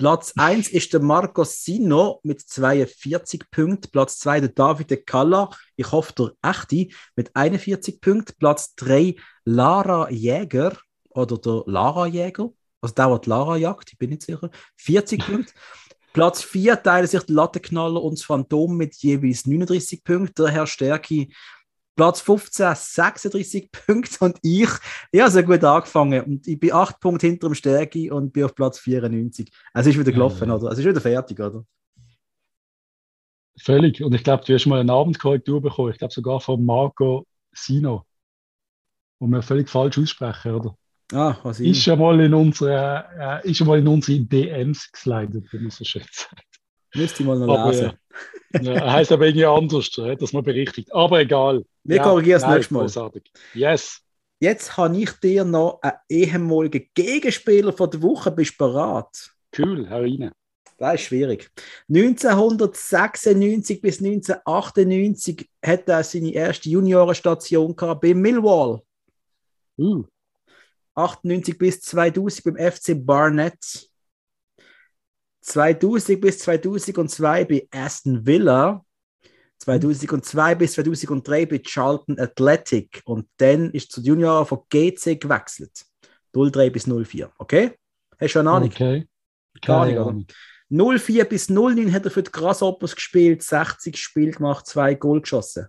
Platz 1 ist der Marco Sino mit 42 Punkten. Platz 2 der David de Calla, ich hoffe der echte, mit 41 Punkten. Platz 3 Lara Jäger oder der Lara Jäger. Also dauert Lara Jagd, ich bin nicht sicher. 40 Punkte. Platz 4 teilen sich der Lattenknaller und das Phantom mit jeweils 39 Punkten. Der Herr Stärki Platz 15, 36 Punkte und ich, ich habe sehr gut angefangen und ich bin 8 Punkte hinter dem Stärke und bin auf Platz 94. Es ist wieder gelaufen, ja. oder? Es ist wieder fertig, oder? Völlig. Und ich glaube, du hast mal eine Abendkorrektur bekommen. Ich glaube sogar von Marco Sino. wo wir völlig falsch aussprechen, oder? Ah, was ist schon mal in unsere, äh, ist schon mal in unsere DMs geslidet, wenn man so schön sagt. Müsste ich mal noch aber, lesen. Ja, heißt aber irgendwie anders, dass man berichtigt. Aber egal. Wir ja, korrigieren es nächstes Mal. Großartig. Yes. Jetzt habe ich dir noch einen ehemaligen Gegenspieler von der Woche. Bist du bereit? Cool, hau rein. Das ist schwierig. 1996 bis 1998 hat er seine erste Juniorenstation gehabt bei Millwall. Uh. 98 bis 2000 beim FC Barnett. 2000 bis 2002 bei Aston Villa. 2002 bis 2003 bei Charlton Athletic. Und dann ist zu Junior von GC gewechselt. 03 bis 04. Okay? Hast du eine Ahnung? Okay. Keine Ahnung. 04 bis 09 hat er für die Grasshoppers gespielt, 60 Spiele gemacht, zwei Goal geschossen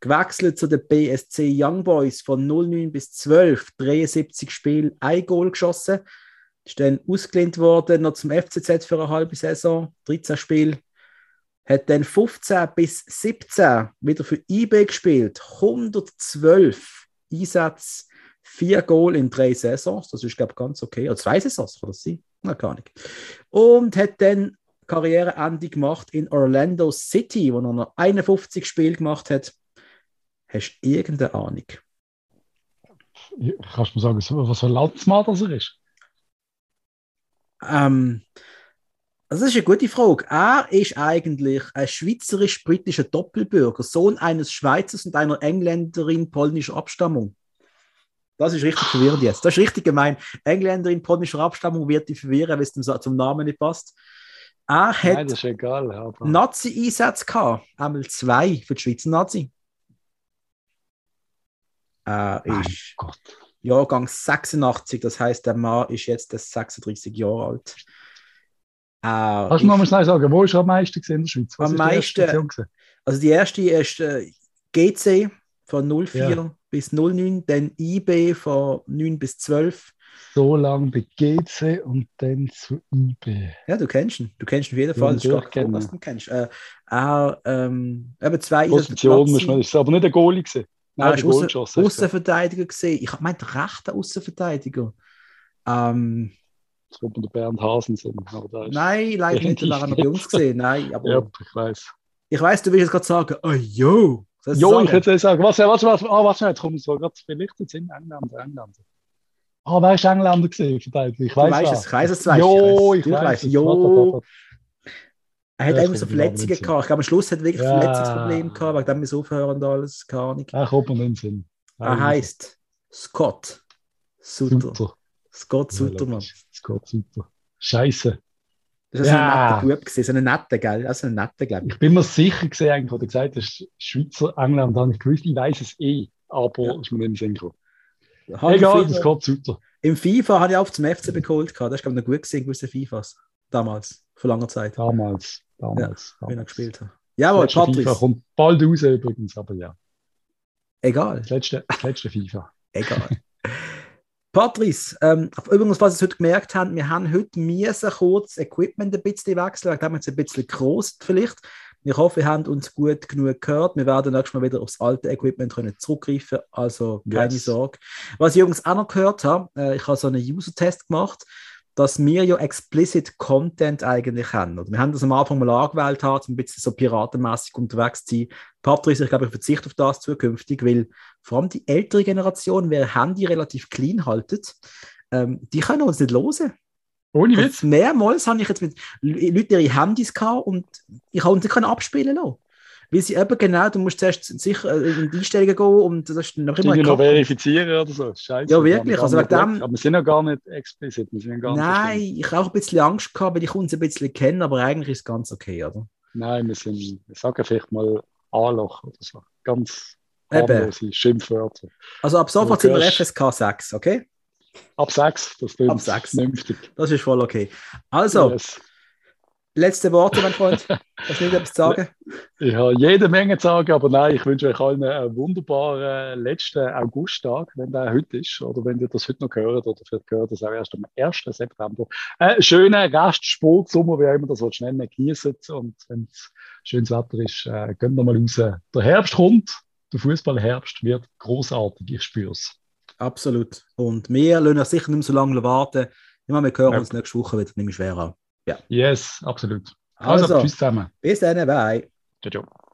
gewechselt zu den BSC Young Boys von 09 bis 12, 73 Spiele, ein Goal geschossen. Ist dann ausgelehnt worden, noch zum FCZ für eine halbe Saison, 13 Spiele. Hat dann 15 bis 17 wieder für IB gespielt, 112 Einsätze, vier Goal in drei Saisons. Das ist, glaube ich, ganz okay. Oder zwei Saisons, kann das sein? Na, gar nicht. Und hat dann Karriereende gemacht in Orlando City, wo er noch 51 Spiele gemacht hat. Hast du irgendeine Ahnung? Kannst du mir sagen, was für ein Landsmann das er ist? Ähm, das ist eine gute Frage. Er ist eigentlich ein schweizerisch-britischer Doppelbürger, Sohn eines Schweizers und einer Engländerin polnischer Abstammung. Das ist richtig verwirrend jetzt. Das ist richtig gemein. Engländerin polnischer Abstammung wird die verwirren, wenn es zum Namen nicht passt. Er hat Nein, egal, Nazi-Einsätze gehabt. Einmal zwei für die Schweizer Nazi. Er ist Gott. Jahrgang 86, das heißt, der Mann ist jetzt 36 Jahre alt. Äh, Kannst du noch mal schnell sagen, wo ist er am meisten in der Schweiz? Was am meisten, also die erste ist äh, GC von 04 ja. bis 09, dann IB von 9 bis 12. So lange bei GC und dann zu IB. Ja, du kennst ihn. Du kennst ihn auf jeden Fall. Ja, das ist klar, dass du ihn kennst. Äh, er, ähm, eben zwei Position, muss man, ist aber nicht der Goalie gewesen. Nein, er war Aussen, Außenverteidiger gesehen. Ich meinte rechter Außenverteidiger. Ähm, das kommt der Bernd Hasensen. Nein, leider nicht. Der war noch bei uns gesehen. Nein, aber ja, ich weiß. Ich weiß, du willst jetzt gerade sagen, oh yo. Jo, ich würde sagen, was, was, was, oh, was, jetzt kommt so, gerade vielleicht jetzt in England, England. Ah, oh, wer ist Engländer gesehen? Ich weiß es, ich weiß es, Jo, ich weiß es. Jo. Er hat ja, einfach so Verletzungen gehabt. Ich glaube, am Schluss hat er wirklich ja. Verletzungsprobleme gehabt, weil dann wir aufhören und alles, keine Ahnung. Ach, ob man Sinn. Er heißt Scott Sutter. Sutter. Scott Sutter, Mann. Scott Sutter. Scheiße. Das ist ja. ein netter Bub gewesen, so ein netter, gell? Also ein netter, glaube ich. Ich bin mir sicher gesehen, eigentlich, wo du gesagt hast, Schweizer, England, habe ich gewusst, ich weiß es eh, aber ja. ist mir nicht im Sinn Egal, Scott Sutter. Im FIFA habe ich auch zum FC geholt, das ist, glaube ich, noch gut gesehen, gewisse FIFAs. Damals, vor langer Zeit. Damals. Damals. Ja, wenn er gespielt hat. Jawohl, das Patrice. FIFA kommt bald raus übrigens, aber ja. Egal. Das letzte, das letzte FIFA. Egal. Patrice, ähm, übrigens, was Sie heute gemerkt haben, wir haben heute müssen kurz Equipment ein bisschen wechseln, wir haben jetzt ein bisschen groß vielleicht. Ich hoffe, ihr habt uns gut genug gehört. Wir werden nächstes Mal wieder aufs alte Equipment können zurückgreifen, also keine yes. Sorge. Was ich übrigens auch noch gehört habe, äh, ich habe so einen User-Test gemacht dass wir ja explicit Content eigentlich haben. Oder wir haben das am Anfang mal angewählt, um ein bisschen so piratenmäßig unterwegs zu sein. Patrick, ich glaube, ich verzichte auf das zukünftig, weil vor allem die ältere Generation, wer Handy relativ clean haltet, ähm, die können uns nicht losen. Ohne Witz. Mehrmals habe ich jetzt mit Leuten ihre Handys gehabt und ich uns nicht abspielen lassen. Weil sie eben genau, du musst zuerst sicher äh, in die Einstellungen gehen und das ist noch immer. Noch verifizieren oder so. Scheiße. Ja, wirklich. Also wegen dem, aber wir sind ja gar nicht explizit. Wir sind gar Nein, ich habe auch ein bisschen Angst gehabt, weil ich uns ein bisschen kenne, aber eigentlich ist es ganz okay, oder? Nein, wir sind, wir sagen vielleicht mal A-Loch oder so. Ganz harmlose Schimpfwörter. Also ab sofort sind wir FSK 6, okay? Ab 6, das klingt ab 6. vernünftig. Das ist voll okay. Also, yes. Letzte Worte, mein Freund. Hast du nicht etwas zu sagen? Ich habe jede Menge zu sagen, aber nein, ich wünsche euch allen einen wunderbaren letzten Augusttag, wenn der heute ist, oder wenn ihr das heute noch hört, oder vielleicht gehört das auch erst am 1. September. Äh, schönen Rest Sportsommer, wie auch immer das so schnell genießen. Und wenn es schönes Wetter ist, äh, geht noch mal raus. Der Herbst kommt, der Fußballherbst wird großartig, ich spüre es. Absolut. Und wir lassen uns sicher nicht mehr so lange warten. Ich meine, wir hören Ja. uns nächste Woche wieder, nicht mehr schwer an. Yes, absolut. Also, Also, tschüss zusammen. bis dann, bye. Ciao, ciao.